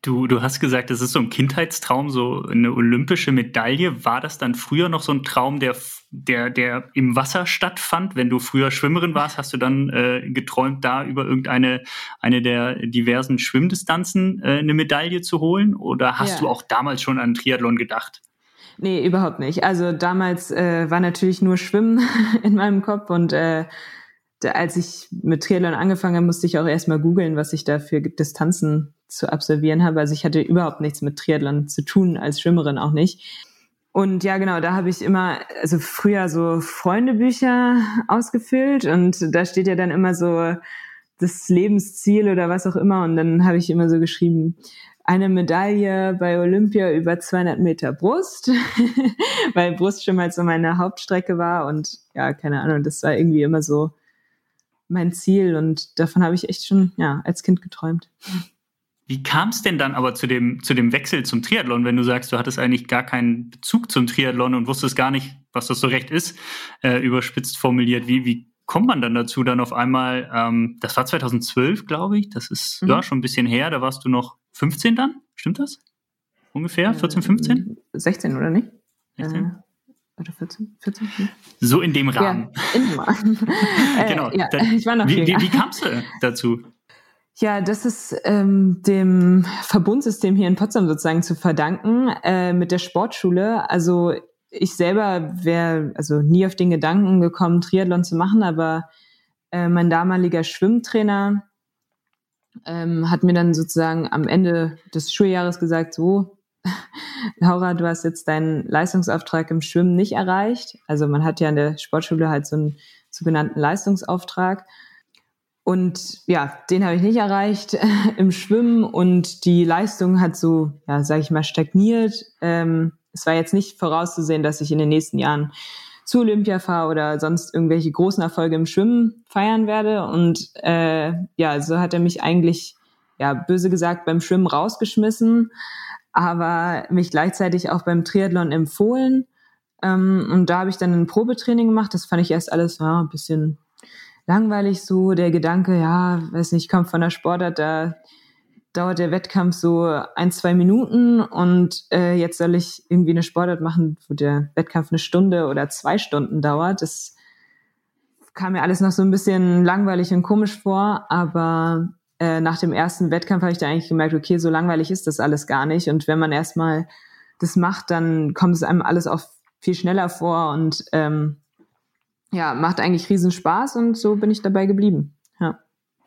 Du, du hast gesagt, das ist so ein Kindheitstraum, so eine olympische Medaille. War das dann früher noch so ein Traum, der, der, der im Wasser stattfand? Wenn du früher Schwimmerin warst, hast du dann äh, geträumt, da über irgendeine eine der diversen Schwimmdistanzen äh, eine Medaille zu holen? Oder hast ja. du auch damals schon an Triathlon gedacht? Nee, überhaupt nicht. Also damals äh, war natürlich nur Schwimmen in meinem Kopf und äh, als ich mit Triathlon angefangen habe, musste ich auch erstmal googeln, was ich da für Distanzen zu absolvieren habe. Also ich hatte überhaupt nichts mit Triathlon zu tun, als Schwimmerin auch nicht. Und ja, genau, da habe ich immer, also früher so Freundebücher ausgefüllt und da steht ja dann immer so das Lebensziel oder was auch immer. Und dann habe ich immer so geschrieben, eine Medaille bei Olympia über 200 Meter Brust, weil Brust schon mal so meine Hauptstrecke war und ja, keine Ahnung, das war irgendwie immer so mein Ziel und davon habe ich echt schon, ja, als Kind geträumt. Wie kam es denn dann aber zu dem, zu dem Wechsel zum Triathlon, wenn du sagst, du hattest eigentlich gar keinen Bezug zum Triathlon und wusstest gar nicht, was das so recht ist, äh, überspitzt formuliert? Wie, wie kommt man dann dazu, dann auf einmal, ähm, das war 2012, glaube ich, das ist mhm. ja schon ein bisschen her, da warst du noch 15 dann, stimmt das? Ungefähr, 14, 15? 16 oder nicht? 16? Äh, oder 14? 14? So in dem Rahmen. Ja, in dem Rahmen. genau. Äh, ja, dann, ich war noch wie, wie, wie kamst du dazu? Ja, das ist ähm, dem Verbundsystem hier in Potsdam sozusagen zu verdanken äh, mit der Sportschule. Also ich selber wäre also nie auf den Gedanken gekommen, Triathlon zu machen, aber äh, mein damaliger Schwimmtrainer ähm, hat mir dann sozusagen am Ende des Schuljahres gesagt, so, Laura, du hast jetzt deinen Leistungsauftrag im Schwimmen nicht erreicht. Also man hat ja in der Sportschule halt so einen sogenannten Leistungsauftrag. Und ja, den habe ich nicht erreicht im Schwimmen und die Leistung hat so, ja, sage ich mal, stagniert. Ähm, es war jetzt nicht vorauszusehen, dass ich in den nächsten Jahren zu Olympia fahre oder sonst irgendwelche großen Erfolge im Schwimmen feiern werde. Und äh, ja, so hat er mich eigentlich, ja, böse gesagt, beim Schwimmen rausgeschmissen, aber mich gleichzeitig auch beim Triathlon empfohlen. Ähm, und da habe ich dann ein Probetraining gemacht. Das fand ich erst alles ja, ein bisschen langweilig so, der Gedanke, ja, weiß nicht, kommt von der Sportart, da dauert der Wettkampf so ein, zwei Minuten und äh, jetzt soll ich irgendwie eine Sportart machen, wo der Wettkampf eine Stunde oder zwei Stunden dauert. Das kam mir alles noch so ein bisschen langweilig und komisch vor, aber äh, nach dem ersten Wettkampf habe ich da eigentlich gemerkt, okay, so langweilig ist das alles gar nicht. Und wenn man erstmal das macht, dann kommt es einem alles auch viel schneller vor und ähm, ja, macht eigentlich riesen Spaß und so bin ich dabei geblieben. Ja.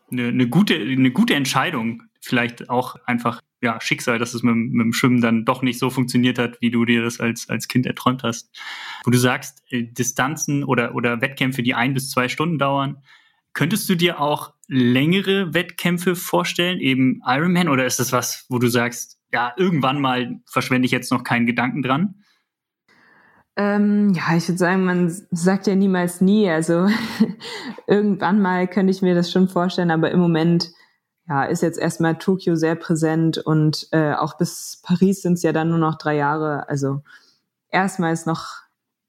Eine, eine, gute, eine gute Entscheidung, vielleicht auch einfach ja, Schicksal, dass es mit, mit, dem Schwimmen dann doch nicht so funktioniert hat, wie du dir das als, als Kind erträumt hast. Wo du sagst, äh, Distanzen oder, oder Wettkämpfe, die ein bis zwei Stunden dauern, könntest du dir auch längere Wettkämpfe vorstellen, eben Ironman, oder ist das was, wo du sagst, ja, irgendwann mal verschwende ich jetzt noch keinen Gedanken dran? Ähm, ja, ich würde sagen, man sagt ja niemals nie. Also irgendwann mal könnte ich mir das schon vorstellen, aber im Moment ja, ist jetzt erstmal Tokio sehr präsent und äh, auch bis Paris sind es ja dann nur noch drei Jahre. Also erstmal ist noch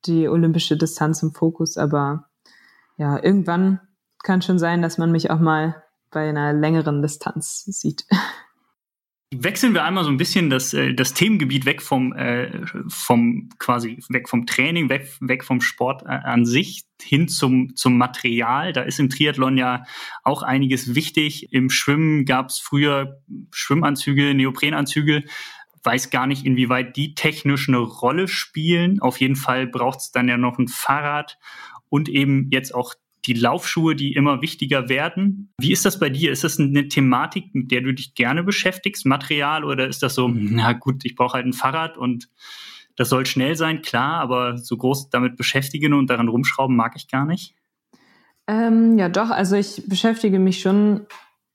die olympische Distanz im Fokus, aber ja, irgendwann kann schon sein, dass man mich auch mal bei einer längeren Distanz sieht. Wechseln wir einmal so ein bisschen das, äh, das Themengebiet weg vom, äh, vom quasi weg vom Training, weg, weg vom Sport äh, an sich hin zum, zum Material. Da ist im Triathlon ja auch einiges wichtig. Im Schwimmen gab es früher Schwimmanzüge, Neoprenanzüge. Weiß gar nicht, inwieweit die technisch eine Rolle spielen. Auf jeden Fall braucht es dann ja noch ein Fahrrad und eben jetzt auch die Laufschuhe, die immer wichtiger werden. Wie ist das bei dir? Ist das eine Thematik, mit der du dich gerne beschäftigst, Material, oder ist das so, na gut, ich brauche halt ein Fahrrad und das soll schnell sein, klar, aber so groß damit beschäftigen und daran rumschrauben mag ich gar nicht? Ähm, ja, doch, also ich beschäftige mich schon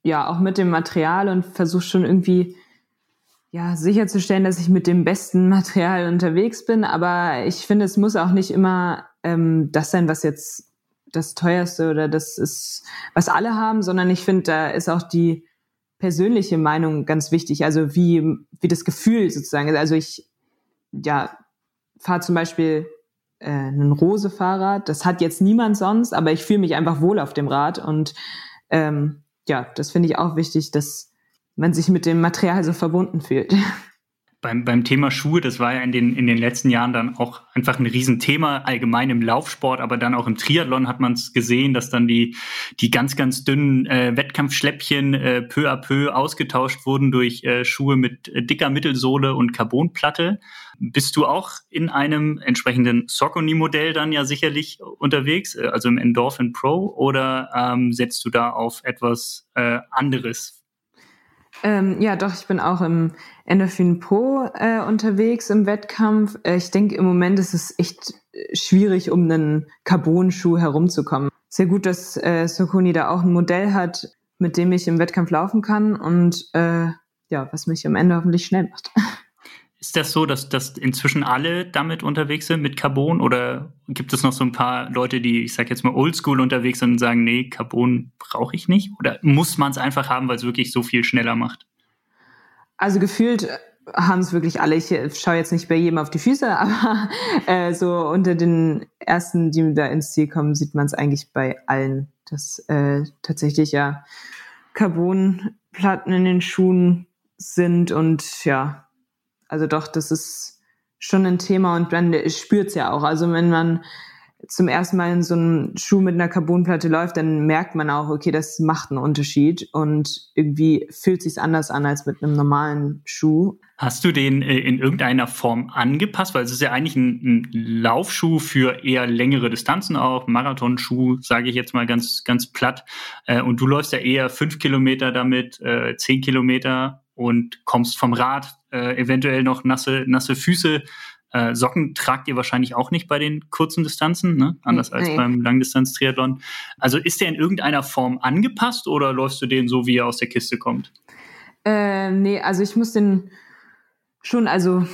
ja auch mit dem Material und versuche schon irgendwie ja, sicherzustellen, dass ich mit dem besten Material unterwegs bin. Aber ich finde, es muss auch nicht immer ähm, das sein, was jetzt das teuerste oder das ist, was alle haben, sondern ich finde, da ist auch die persönliche Meinung ganz wichtig. Also wie, wie das Gefühl sozusagen. Also ich, ja, fahre zum Beispiel äh, ein Rose-Fahrrad. Das hat jetzt niemand sonst, aber ich fühle mich einfach wohl auf dem Rad. Und ähm, ja, das finde ich auch wichtig, dass man sich mit dem Material so verbunden fühlt. beim, beim Thema Schuhe, das war ja in den, in den letzten Jahren dann auch einfach ein Riesenthema, allgemein im Laufsport, aber dann auch im Triathlon hat man es gesehen, dass dann die, die ganz, ganz dünnen äh, Wettkampfschläppchen äh, peu à peu ausgetauscht wurden durch äh, Schuhe mit äh, dicker Mittelsohle und Carbonplatte. Bist du auch in einem entsprechenden Saucony-Modell dann ja sicherlich unterwegs, äh, also im Endorphin Pro, oder ähm, setzt du da auf etwas äh, anderes? Ähm, ja, doch, ich bin auch im Endorphin Pro äh, unterwegs im Wettkampf. Äh, ich denke, im Moment ist es echt äh, schwierig, um einen Carbon-Schuh herumzukommen. Sehr gut, dass äh, Sokoni da auch ein Modell hat, mit dem ich im Wettkampf laufen kann und äh, ja, was mich am Ende hoffentlich schnell macht. Ist das so, dass, dass inzwischen alle damit unterwegs sind mit Carbon oder gibt es noch so ein paar Leute, die, ich sag jetzt mal, oldschool unterwegs sind und sagen, nee, Carbon brauche ich nicht? Oder muss man es einfach haben, weil es wirklich so viel schneller macht? Also gefühlt haben es wirklich alle. Ich schaue jetzt nicht bei jedem auf die Füße, aber äh, so unter den ersten, die da ins Ziel kommen, sieht man es eigentlich bei allen, dass äh, tatsächlich ja Carbonplatten in den Schuhen sind und ja, also doch, das ist schon ein Thema und man spürt es ja auch. Also wenn man zum ersten Mal in so einem Schuh mit einer Carbonplatte läuft, dann merkt man auch, okay, das macht einen Unterschied und irgendwie fühlt sich anders an als mit einem normalen Schuh. Hast du den äh, in irgendeiner Form angepasst? Weil es ist ja eigentlich ein, ein Laufschuh für eher längere Distanzen auch, Marathonschuh, sage ich jetzt mal ganz, ganz platt. Äh, und du läufst ja eher fünf Kilometer damit, äh, zehn Kilometer und kommst vom Rad, äh, eventuell noch nasse, nasse Füße. Äh, Socken tragt ihr wahrscheinlich auch nicht bei den kurzen Distanzen, ne? anders als nee. beim Langdistanz-Triathlon. Also ist der in irgendeiner Form angepasst oder läufst du den so, wie er aus der Kiste kommt? Äh, nee, also ich muss den schon also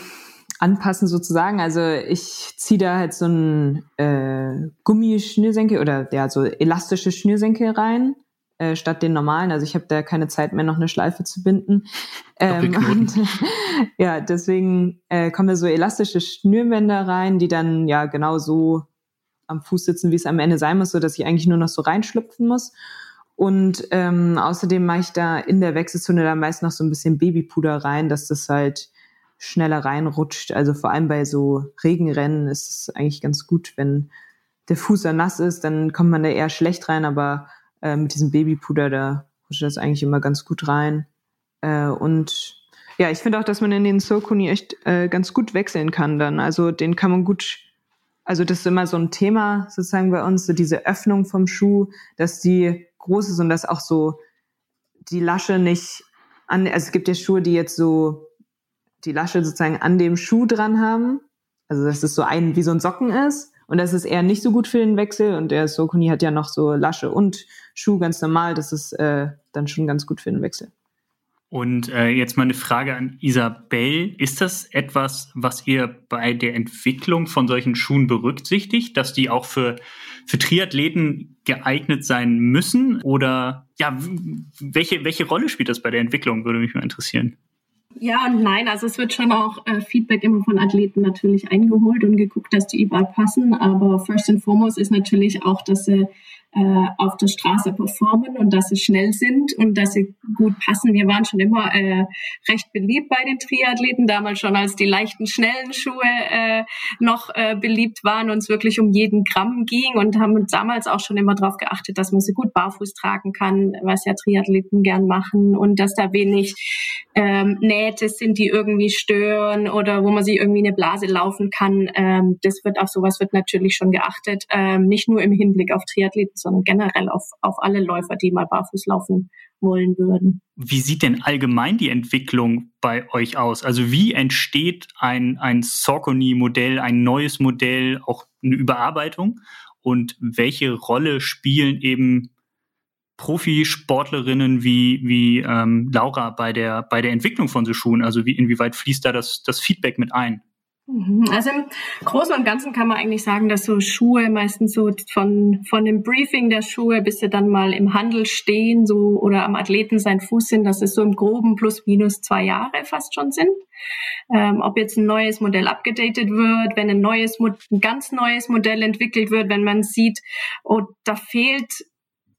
anpassen sozusagen. Also ich ziehe da halt so ein äh, Gummischnürsenkel oder ja so elastische Schnürsenkel rein äh, statt den normalen. Also ich habe da keine Zeit mehr, noch eine Schleife zu binden. Ähm, und, ja, deswegen äh, kommen da so elastische Schnürbänder rein, die dann ja genau so am Fuß sitzen, wie es am Ende sein muss, so dass ich eigentlich nur noch so reinschlüpfen muss. Und ähm, außerdem mache ich da in der Wechselzone dann meist noch so ein bisschen Babypuder rein, dass das halt schneller reinrutscht. Also vor allem bei so Regenrennen ist es eigentlich ganz gut, wenn der Fuß dann nass ist, dann kommt man da eher schlecht rein, aber äh, mit diesem Babypuder, da rutscht das eigentlich immer ganz gut rein. Äh, und ja, ich finde auch, dass man in den Sokuni echt äh, ganz gut wechseln kann dann. Also den kann man gut, also das ist immer so ein Thema sozusagen bei uns, so diese Öffnung vom Schuh, dass die groß ist und dass auch so die Lasche nicht an, also es gibt ja Schuhe, die jetzt so die Lasche sozusagen an dem Schuh dran haben. Also dass es so ein, wie so ein Socken ist. Und das ist eher nicht so gut für den Wechsel. Und der Sokuni hat ja noch so Lasche und Schuh ganz normal. Das ist äh, dann schon ganz gut für den Wechsel. Und äh, jetzt mal eine Frage an Isabel. Ist das etwas, was ihr bei der Entwicklung von solchen Schuhen berücksichtigt, dass die auch für, für Triathleten geeignet sein müssen? Oder ja, welche, welche Rolle spielt das bei der Entwicklung, würde mich mal interessieren. Ja und nein, also es wird schon auch äh, Feedback immer von Athleten natürlich eingeholt und geguckt, dass die überall passen. Aber first and foremost ist natürlich auch, dass sie äh, auf der Straße performen und dass sie schnell sind und dass sie gut passen. Wir waren schon immer äh, recht beliebt bei den Triathleten, damals schon als die leichten, schnellen Schuhe äh, noch äh, beliebt waren und es wirklich um jeden Gramm ging und haben damals auch schon immer darauf geachtet, dass man sie gut barfuß tragen kann, was ja Triathleten gern machen und dass da wenig ähm, Nähte sind, die irgendwie stören oder wo man sich irgendwie eine Blase laufen kann. Ähm, das wird auf sowas wird natürlich schon geachtet, ähm, nicht nur im Hinblick auf Triathleten, sondern generell auf, auf alle Läufer, die mal barfuß laufen wollen würden. Wie sieht denn allgemein die Entwicklung bei euch aus? Also wie entsteht ein, ein Saucony-Modell, ein neues Modell, auch eine Überarbeitung? Und welche Rolle spielen eben Profisportlerinnen wie, wie ähm, Laura bei der, bei der Entwicklung von so Schuhen? Also wie, inwieweit fließt da das, das Feedback mit ein? Mhm. Also im Großen und Ganzen kann man eigentlich sagen, dass so Schuhe meistens so von, von dem Briefing der Schuhe, bis sie dann mal im Handel stehen, so oder am Athleten sein Fuß sind, dass es so im Groben plus minus zwei Jahre fast schon sind. Ähm, ob jetzt ein neues Modell abgedatet wird, wenn ein neues, ein ganz neues Modell entwickelt wird, wenn man sieht, oh, da fehlt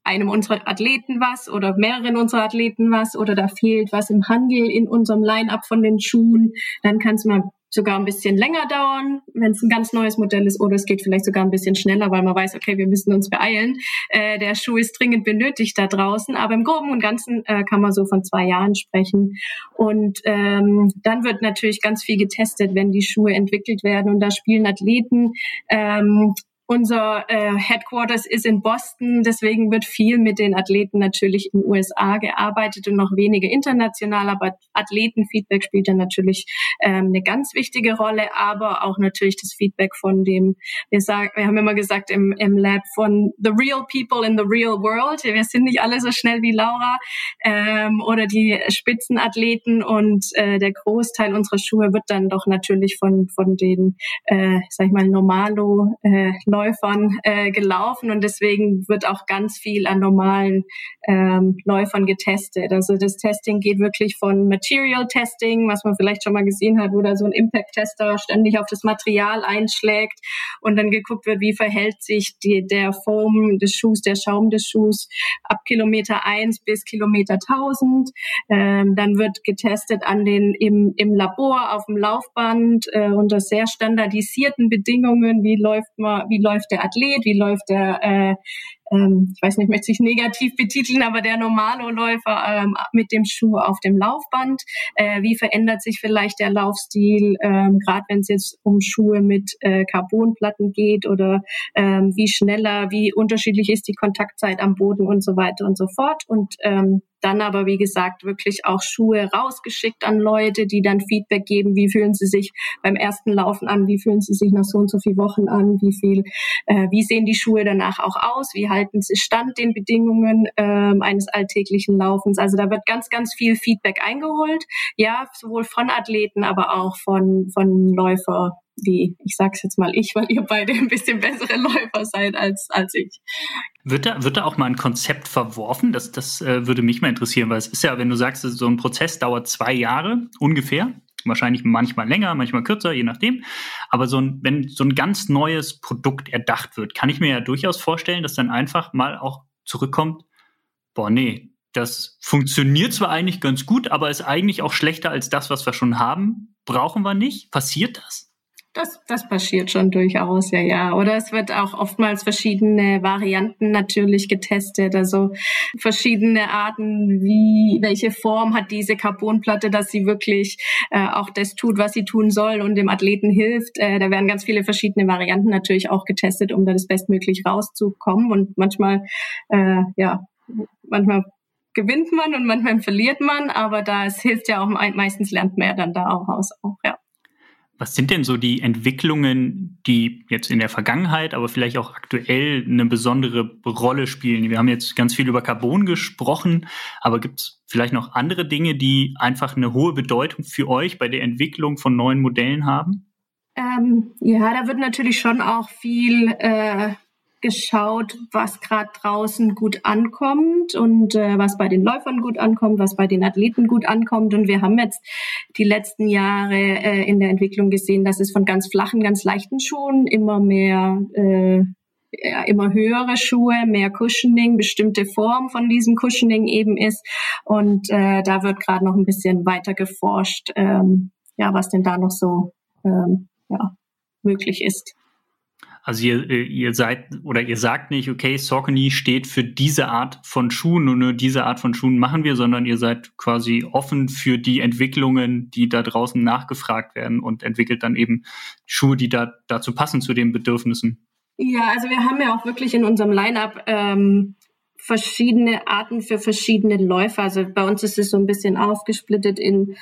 einem unserer Athleten was oder mehreren unserer Athleten was oder da fehlt was im Handel in unserem Line-up von den Schuhen, dann kann es mal sogar ein bisschen länger dauern, wenn es ein ganz neues Modell ist, oder es geht vielleicht sogar ein bisschen schneller, weil man weiß, okay, wir müssen uns beeilen. Äh, der Schuh ist dringend benötigt da draußen, aber im Groben und Ganzen äh, kann man so von zwei Jahren sprechen. Und ähm, dann wird natürlich ganz viel getestet, wenn die Schuhe entwickelt werden. Und da spielen Athleten ähm, unser äh, Headquarters ist in Boston, deswegen wird viel mit den Athleten natürlich in den USA gearbeitet und noch weniger international, aber Athletenfeedback spielt dann natürlich ähm, eine ganz wichtige Rolle, aber auch natürlich das Feedback von dem, wir sagen, wir haben immer gesagt im, im Lab von the real people in the real world. Wir sind nicht alle so schnell wie Laura ähm, oder die Spitzenathleten. Und äh, der Großteil unserer Schuhe wird dann doch natürlich von von den, äh, sag ich mal, Normalo äh, Läufern äh, gelaufen und deswegen wird auch ganz viel an normalen ähm, Läufern getestet. Also das Testing geht wirklich von Material Testing, was man vielleicht schon mal gesehen hat, wo da so ein Impact-Tester ständig auf das Material einschlägt und dann geguckt wird, wie verhält sich die, der Foam des Schuhs, der Schaum des Schuhs ab Kilometer eins bis Kilometer 1000. Ähm, dann wird getestet an den im, im Labor auf dem Laufband äh, unter sehr standardisierten Bedingungen, wie läuft man, wie läuft läuft der Athlet, wie läuft der, äh, ähm, ich weiß nicht, möchte ich negativ betiteln, aber der normale Läufer ähm, mit dem Schuh auf dem Laufband. Äh, wie verändert sich vielleicht der Laufstil, ähm, gerade wenn es jetzt um Schuhe mit äh, Carbonplatten geht oder ähm, wie schneller, wie unterschiedlich ist die Kontaktzeit am Boden und so weiter und so fort. Und ähm, dann aber, wie gesagt, wirklich auch Schuhe rausgeschickt an Leute, die dann Feedback geben, wie fühlen sie sich beim ersten Laufen an, wie fühlen sie sich nach so und so vielen Wochen an, wie viel, äh, wie sehen die Schuhe danach auch aus, wie halten sie stand den Bedingungen ähm, eines alltäglichen Laufens. Also da wird ganz, ganz viel Feedback eingeholt, ja, sowohl von Athleten, aber auch von, von Läufer wie, ich sag's jetzt mal ich, weil ihr beide ein bisschen bessere Läufer seid als, als ich. Wird da, wird da auch mal ein Konzept verworfen? Das, das äh, würde mich mal interessieren, weil es ist ja, wenn du sagst, so ein Prozess dauert zwei Jahre ungefähr, wahrscheinlich manchmal länger, manchmal kürzer, je nachdem. Aber so ein, wenn so ein ganz neues Produkt erdacht wird, kann ich mir ja durchaus vorstellen, dass dann einfach mal auch zurückkommt, boah, nee, das funktioniert zwar eigentlich ganz gut, aber ist eigentlich auch schlechter als das, was wir schon haben. Brauchen wir nicht? Passiert das? Das, das passiert schon durchaus, ja, ja. Oder es wird auch oftmals verschiedene Varianten natürlich getestet, also verschiedene Arten, wie, welche Form hat diese Carbonplatte, dass sie wirklich äh, auch das tut, was sie tun soll und dem Athleten hilft. Äh, da werden ganz viele verschiedene Varianten natürlich auch getestet, um da das bestmöglich rauszukommen. Und manchmal, äh, ja, manchmal gewinnt man und manchmal verliert man, aber da es hilft ja auch meistens lernt man ja dann da auch aus, auch, ja. Was sind denn so die Entwicklungen, die jetzt in der Vergangenheit, aber vielleicht auch aktuell eine besondere Rolle spielen? Wir haben jetzt ganz viel über Carbon gesprochen, aber gibt es vielleicht noch andere Dinge, die einfach eine hohe Bedeutung für euch bei der Entwicklung von neuen Modellen haben? Ähm, ja, da wird natürlich schon auch viel äh, geschaut, was gerade draußen gut ankommt und äh, was bei den Läufern gut ankommt, was bei den Athleten gut ankommt. Und wir haben jetzt die letzten Jahre äh, in der Entwicklung gesehen, dass es von ganz flachen, ganz leichten Schuhen immer mehr äh, ja, immer höhere Schuhe, mehr Cushioning, bestimmte Form von diesem Cushioning eben ist. Und äh, da wird gerade noch ein bisschen weiter geforscht, ähm, ja, was denn da noch so ähm, ja, möglich ist. Also ihr, äh, ihr seid oder ihr sagt nicht, okay, Saucony steht für diese Art von Schuhen und nur diese Art von Schuhen machen wir, sondern ihr seid quasi offen für die Entwicklungen, die da draußen nachgefragt werden und entwickelt dann eben Schuhe, die da dazu passen zu den Bedürfnissen. Ja, also wir haben ja auch wirklich in unserem Line-up ähm, verschiedene Arten für verschiedene Läufer. Also bei uns ist es so ein bisschen aufgesplittet in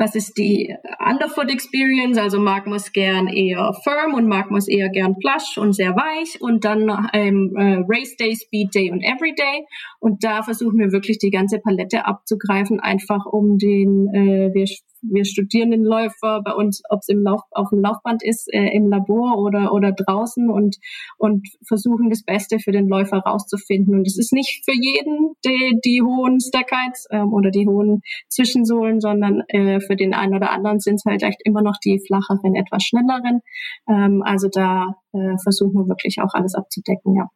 was ist die Underfoot Experience? Also Mark muss gern eher firm und Mark muss eher gern plush und sehr weich und dann ähm, äh, Race Day, Speed Day und Everyday. Und da versuchen wir wirklich die ganze Palette abzugreifen, einfach um den, äh, wir wir studieren den Läufer bei uns, ob es im Lauf, auf dem Laufband ist, äh, im Labor oder, oder draußen und, und versuchen das Beste für den Läufer rauszufinden. Und es ist nicht für jeden die, die hohen Stackites ähm, oder die hohen Zwischensohlen, sondern äh, für den einen oder anderen sind es halt echt immer noch die flacheren, etwas schnelleren. Ähm, also da äh, versuchen wir wirklich auch alles abzudecken, ja.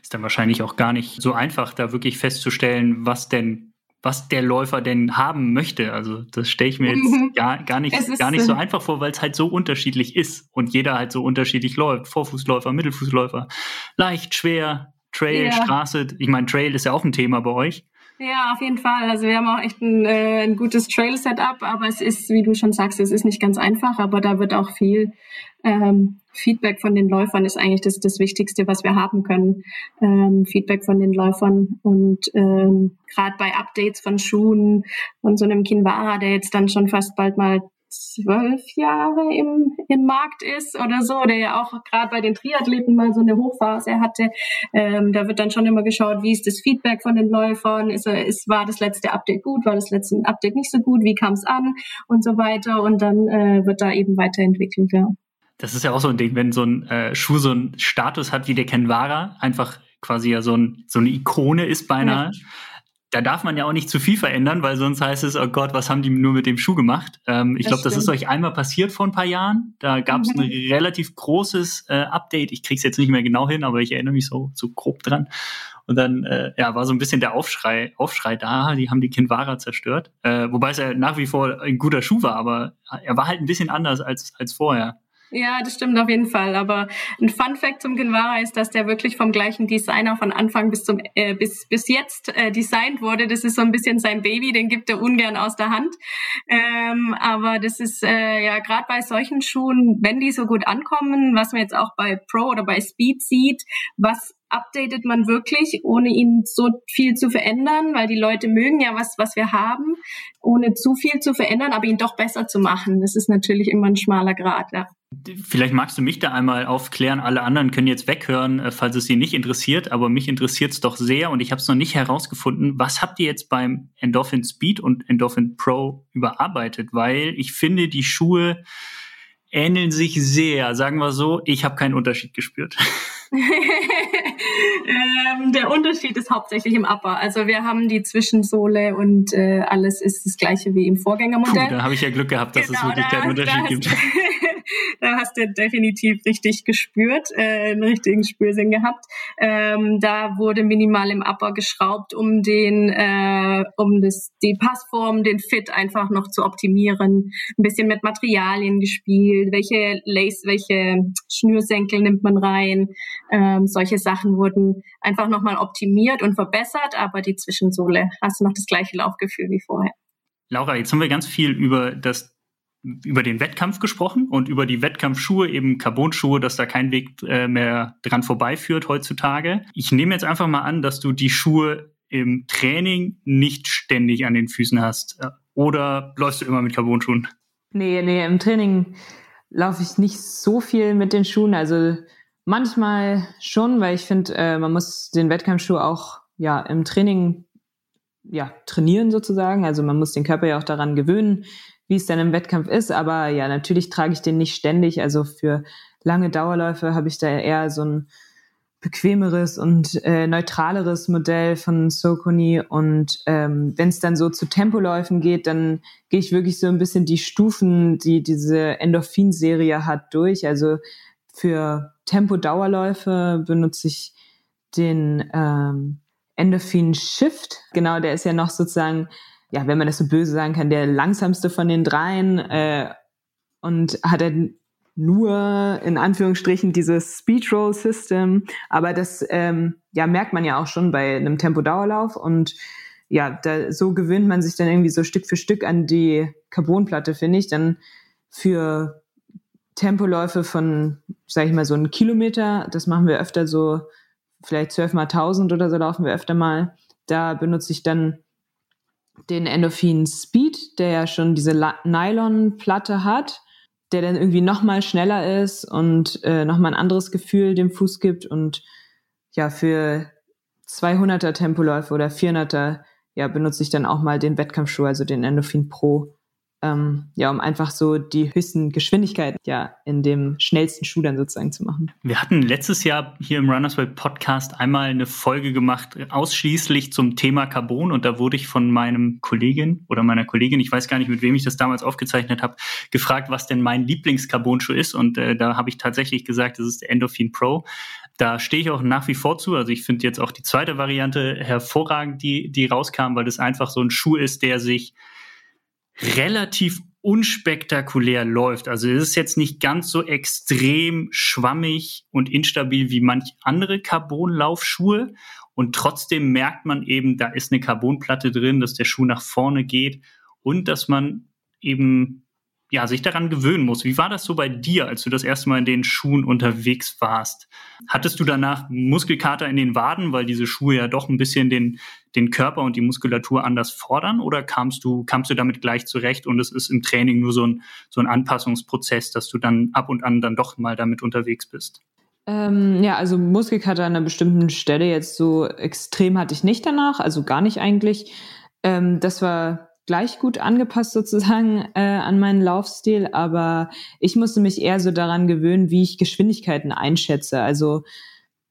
Ist dann wahrscheinlich auch gar nicht so einfach, da wirklich festzustellen, was denn was der Läufer denn haben möchte. Also das stelle ich mir jetzt mhm. gar, gar nicht, gar nicht so einfach vor, weil es halt so unterschiedlich ist und jeder halt so unterschiedlich läuft. Vorfußläufer, Mittelfußläufer, leicht, schwer, Trail, ja. Straße. Ich meine, Trail ist ja auch ein Thema bei euch. Ja, auf jeden Fall. Also wir haben auch echt ein, äh, ein gutes Trail-Setup, aber es ist, wie du schon sagst, es ist nicht ganz einfach, aber da wird auch viel ähm, Feedback von den Läufern ist eigentlich das, das Wichtigste, was wir haben können. Ähm, Feedback von den Läufern und ähm, gerade bei Updates von Schuhen und so einem Kinvara, der jetzt dann schon fast bald mal zwölf Jahre im, im Markt ist oder so, der ja auch gerade bei den Triathleten mal so eine Hochphase hatte. Ähm, da wird dann schon immer geschaut, wie ist das Feedback von den Läufern, ist, ist, war das letzte Update gut, war das letzte Update nicht so gut, wie kam es an und so weiter. Und dann äh, wird da eben weiterentwickelt, ja. Das ist ja auch so ein Ding, wenn so ein äh, Schuh so einen Status hat wie der Kenvara, einfach quasi ja so, ein, so eine Ikone ist beinahe. Ja da darf man ja auch nicht zu viel verändern, weil sonst heißt es, oh Gott, was haben die nur mit dem Schuh gemacht? Ähm, ich glaube, das ist euch einmal passiert vor ein paar Jahren. Da gab es mhm. ein relativ großes äh, Update. Ich krieg's jetzt nicht mehr genau hin, aber ich erinnere mich so, so grob dran. Und dann äh, ja, war so ein bisschen der Aufschrei, Aufschrei da, die haben die Kinvara zerstört. Äh, wobei es ja nach wie vor ein guter Schuh war, aber er war halt ein bisschen anders als, als vorher. Ja, das stimmt auf jeden Fall. Aber ein Fun Fact zum Kinvara ist, dass der wirklich vom gleichen Designer von Anfang bis zum äh, bis bis jetzt äh, designt wurde. Das ist so ein bisschen sein Baby, den gibt er ungern aus der Hand. Ähm, aber das ist äh, ja gerade bei solchen Schuhen, wenn die so gut ankommen, was man jetzt auch bei Pro oder bei Speed sieht, was updatet man wirklich, ohne ihn so viel zu verändern, weil die Leute mögen ja was, was wir haben, ohne zu viel zu verändern, aber ihn doch besser zu machen. Das ist natürlich immer ein schmaler Grad. Ja. Vielleicht magst du mich da einmal aufklären. Alle anderen können jetzt weghören, äh, falls es sie nicht interessiert, aber mich interessiert es doch sehr und ich habe es noch nicht herausgefunden. Was habt ihr jetzt beim Endorphin Speed und Endorphin Pro überarbeitet? Weil ich finde, die Schuhe ähneln sich sehr. Sagen wir so, ich habe keinen Unterschied gespürt. ähm, der Unterschied ist hauptsächlich im Upper. Also wir haben die Zwischensohle und äh, alles ist das gleiche wie im Vorgängermodell. Puh, da habe ich ja Glück gehabt, dass genau, es wirklich da, keinen Unterschied gibt. Da hast du definitiv richtig gespürt, äh, einen richtigen Spürsinn gehabt. Ähm, da wurde minimal im Upper geschraubt, um den, äh, um das, die Passform, den Fit einfach noch zu optimieren. Ein bisschen mit Materialien gespielt, welche Lace, welche Schnürsenkel nimmt man rein. Ähm, solche Sachen wurden einfach nochmal optimiert und verbessert, aber die Zwischensohle hast du noch das gleiche Laufgefühl wie vorher. Laura, jetzt haben wir ganz viel über das über den Wettkampf gesprochen und über die Wettkampfschuhe, eben Carbon-Schuhe, dass da kein Weg äh, mehr dran vorbeiführt heutzutage. Ich nehme jetzt einfach mal an, dass du die Schuhe im Training nicht ständig an den Füßen hast. Oder läufst du immer mit Carbon-Schuhen? Nee, nee, im Training laufe ich nicht so viel mit den Schuhen. Also manchmal schon, weil ich finde, äh, man muss den Wettkampfschuh auch ja im Training ja trainieren sozusagen. Also man muss den Körper ja auch daran gewöhnen, wie es dann im Wettkampf ist. Aber ja, natürlich trage ich den nicht ständig. Also für lange Dauerläufe habe ich da eher so ein bequemeres und äh, neutraleres Modell von Socony. Und ähm, wenn es dann so zu Tempoläufen geht, dann gehe ich wirklich so ein bisschen die Stufen, die diese Endorphin-Serie hat, durch. Also für Tempo-Dauerläufe benutze ich den ähm, Endorphin Shift. Genau, der ist ja noch sozusagen ja, wenn man das so böse sagen kann, der langsamste von den dreien äh, und hat er nur in Anführungsstrichen dieses Speed Roll System, aber das ähm, ja merkt man ja auch schon bei einem Tempo-Dauerlauf und ja, da, so gewöhnt man sich dann irgendwie so Stück für Stück an die Carbonplatte, finde ich. Dann für Tempoläufe von, sag ich mal, so einen Kilometer, das machen wir öfter so, vielleicht zwölf mal tausend oder so laufen wir öfter mal. Da benutze ich dann den Endorphin Speed, der ja schon diese Nylon-Platte hat, der dann irgendwie nochmal schneller ist und äh, nochmal ein anderes Gefühl dem Fuß gibt und ja, für 200er Tempoläufe oder 400er ja, benutze ich dann auch mal den Wettkampfschuh, also den Endorphin Pro ähm, ja, um einfach so die höchsten Geschwindigkeiten ja in dem schnellsten Schuh dann sozusagen zu machen. Wir hatten letztes Jahr hier im Runners World Podcast einmal eine Folge gemacht, ausschließlich zum Thema Carbon und da wurde ich von meinem Kollegin oder meiner Kollegin, ich weiß gar nicht, mit wem ich das damals aufgezeichnet habe, gefragt, was denn mein Lieblings-Carbon-Schuh ist und äh, da habe ich tatsächlich gesagt, das ist der Endorphin Pro. Da stehe ich auch nach wie vor zu. Also ich finde jetzt auch die zweite Variante hervorragend, die, die rauskam, weil das einfach so ein Schuh ist, der sich relativ unspektakulär läuft. Also es ist jetzt nicht ganz so extrem schwammig und instabil wie manch andere Carbon-Laufschuhe. Und trotzdem merkt man eben, da ist eine Carbonplatte drin, dass der Schuh nach vorne geht und dass man eben ja, sich daran gewöhnen muss. Wie war das so bei dir, als du das erste Mal in den Schuhen unterwegs warst? Hattest du danach Muskelkater in den Waden, weil diese Schuhe ja doch ein bisschen den, den Körper und die Muskulatur anders fordern? Oder kamst du, kamst du damit gleich zurecht und es ist im Training nur so ein, so ein Anpassungsprozess, dass du dann ab und an dann doch mal damit unterwegs bist? Ähm, ja, also Muskelkater an einer bestimmten Stelle jetzt so extrem hatte ich nicht danach, also gar nicht eigentlich. Ähm, das war gleich gut angepasst sozusagen äh, an meinen Laufstil, aber ich musste mich eher so daran gewöhnen, wie ich Geschwindigkeiten einschätze. Also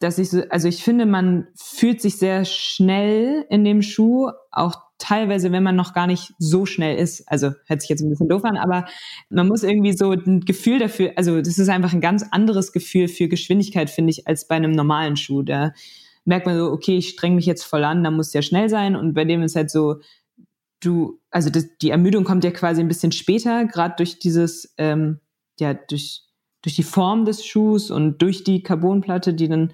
dass ich so, also ich finde, man fühlt sich sehr schnell in dem Schuh, auch teilweise, wenn man noch gar nicht so schnell ist. Also hört sich jetzt ein bisschen doof an, aber man muss irgendwie so ein Gefühl dafür, also das ist einfach ein ganz anderes Gefühl für Geschwindigkeit, finde ich, als bei einem normalen Schuh. Da merkt man so, okay, ich streng mich jetzt voll an, da muss ja schnell sein und bei dem ist halt so, du, also das, die Ermüdung kommt ja quasi ein bisschen später, gerade durch dieses, ähm, ja, durch, durch die Form des Schuhs und durch die Carbonplatte, die dann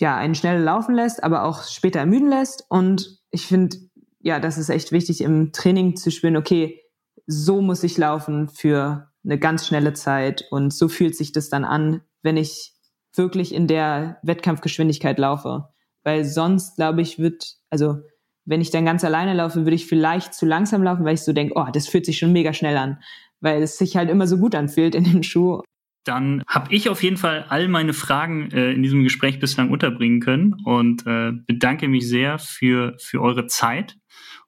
ja einen schnell laufen lässt, aber auch später ermüden lässt. Und ich finde, ja, das ist echt wichtig im Training zu spüren, okay, so muss ich laufen für eine ganz schnelle Zeit und so fühlt sich das dann an, wenn ich wirklich in der Wettkampfgeschwindigkeit laufe. Weil sonst, glaube ich, wird, also wenn ich dann ganz alleine laufe, würde ich vielleicht zu langsam laufen, weil ich so denke, oh, das fühlt sich schon mega schnell an, weil es sich halt immer so gut anfühlt in dem Schuh. Dann habe ich auf jeden Fall all meine Fragen äh, in diesem Gespräch bislang unterbringen können und äh, bedanke mich sehr für, für eure Zeit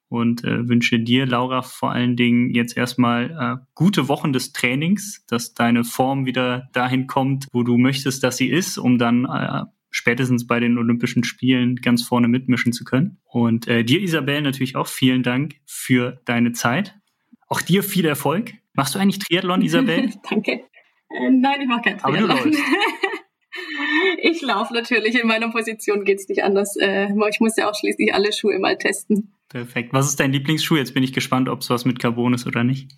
und äh, wünsche dir, Laura, vor allen Dingen jetzt erstmal äh, gute Wochen des Trainings, dass deine Form wieder dahin kommt, wo du möchtest, dass sie ist, um dann äh, spätestens bei den Olympischen Spielen ganz vorne mitmischen zu können. Und äh, dir, Isabel, natürlich auch vielen Dank für deine Zeit. Auch dir viel Erfolg. Machst du eigentlich Triathlon, Isabel? Danke. Äh, nein, ich mache kein Triathlon. ich laufe natürlich. In meiner Position geht es nicht anders. Äh, ich muss ja auch schließlich alle Schuhe mal testen. Perfekt. Was ist dein Lieblingsschuh? Jetzt bin ich gespannt, ob es was mit Carbon ist oder nicht.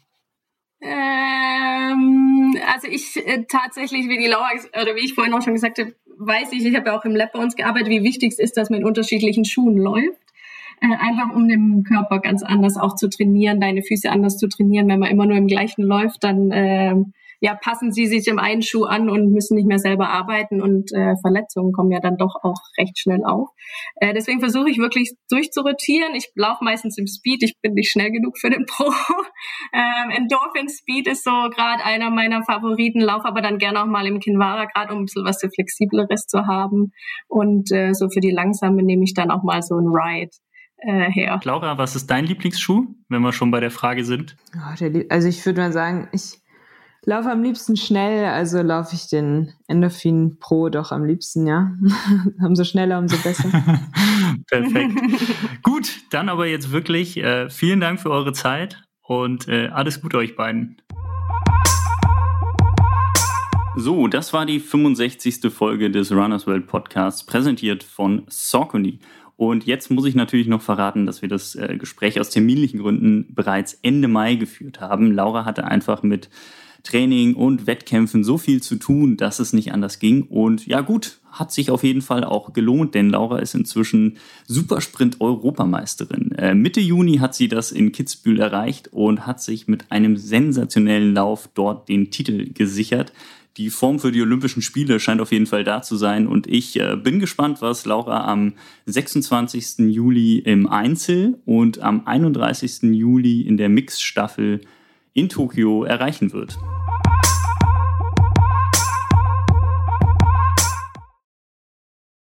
Ähm, also ich äh, tatsächlich, wie die Laura oder wie ich vorhin auch schon gesagt habe, weiß ich, ich habe ja auch im Lab bei uns gearbeitet, wie wichtig es ist, dass man in unterschiedlichen Schuhen läuft. Äh, einfach um den Körper ganz anders auch zu trainieren, deine Füße anders zu trainieren. Wenn man immer nur im gleichen läuft, dann äh, ja, passen sie sich im einen Schuh an und müssen nicht mehr selber arbeiten und äh, Verletzungen kommen ja dann doch auch recht schnell auf. Äh, deswegen versuche ich wirklich durchzurotieren. Ich laufe meistens im Speed, ich bin nicht schnell genug für den Pro. ähm, Endorphin Speed ist so gerade einer meiner Favoriten, laufe aber dann gerne auch mal im Kinvara, gerade um ein bisschen was Flexibleres zu haben. Und äh, so für die langsame nehme ich dann auch mal so ein Ride. Äh, her. Laura, was ist dein Lieblingsschuh, wenn wir schon bei der Frage sind? Oh, also ich würde mal sagen, ich laufe am liebsten schnell, also laufe ich den Endorphin Pro doch am liebsten, ja. umso schneller, umso besser. Perfekt. Gut, dann aber jetzt wirklich äh, vielen Dank für eure Zeit und äh, alles Gute euch beiden. So, das war die 65. Folge des Runners World Podcasts, präsentiert von Saucony. Und jetzt muss ich natürlich noch verraten, dass wir das äh, Gespräch aus terminlichen Gründen bereits Ende Mai geführt haben. Laura hatte einfach mit Training und Wettkämpfen so viel zu tun, dass es nicht anders ging. Und ja gut, hat sich auf jeden Fall auch gelohnt, denn Laura ist inzwischen Supersprint-Europameisterin. Äh, Mitte Juni hat sie das in Kitzbühel erreicht und hat sich mit einem sensationellen Lauf dort den Titel gesichert. Die Form für die Olympischen Spiele scheint auf jeden Fall da zu sein und ich äh, bin gespannt, was Laura am 26. Juli im Einzel und am 31. Juli in der Mixstaffel in Tokio erreichen wird.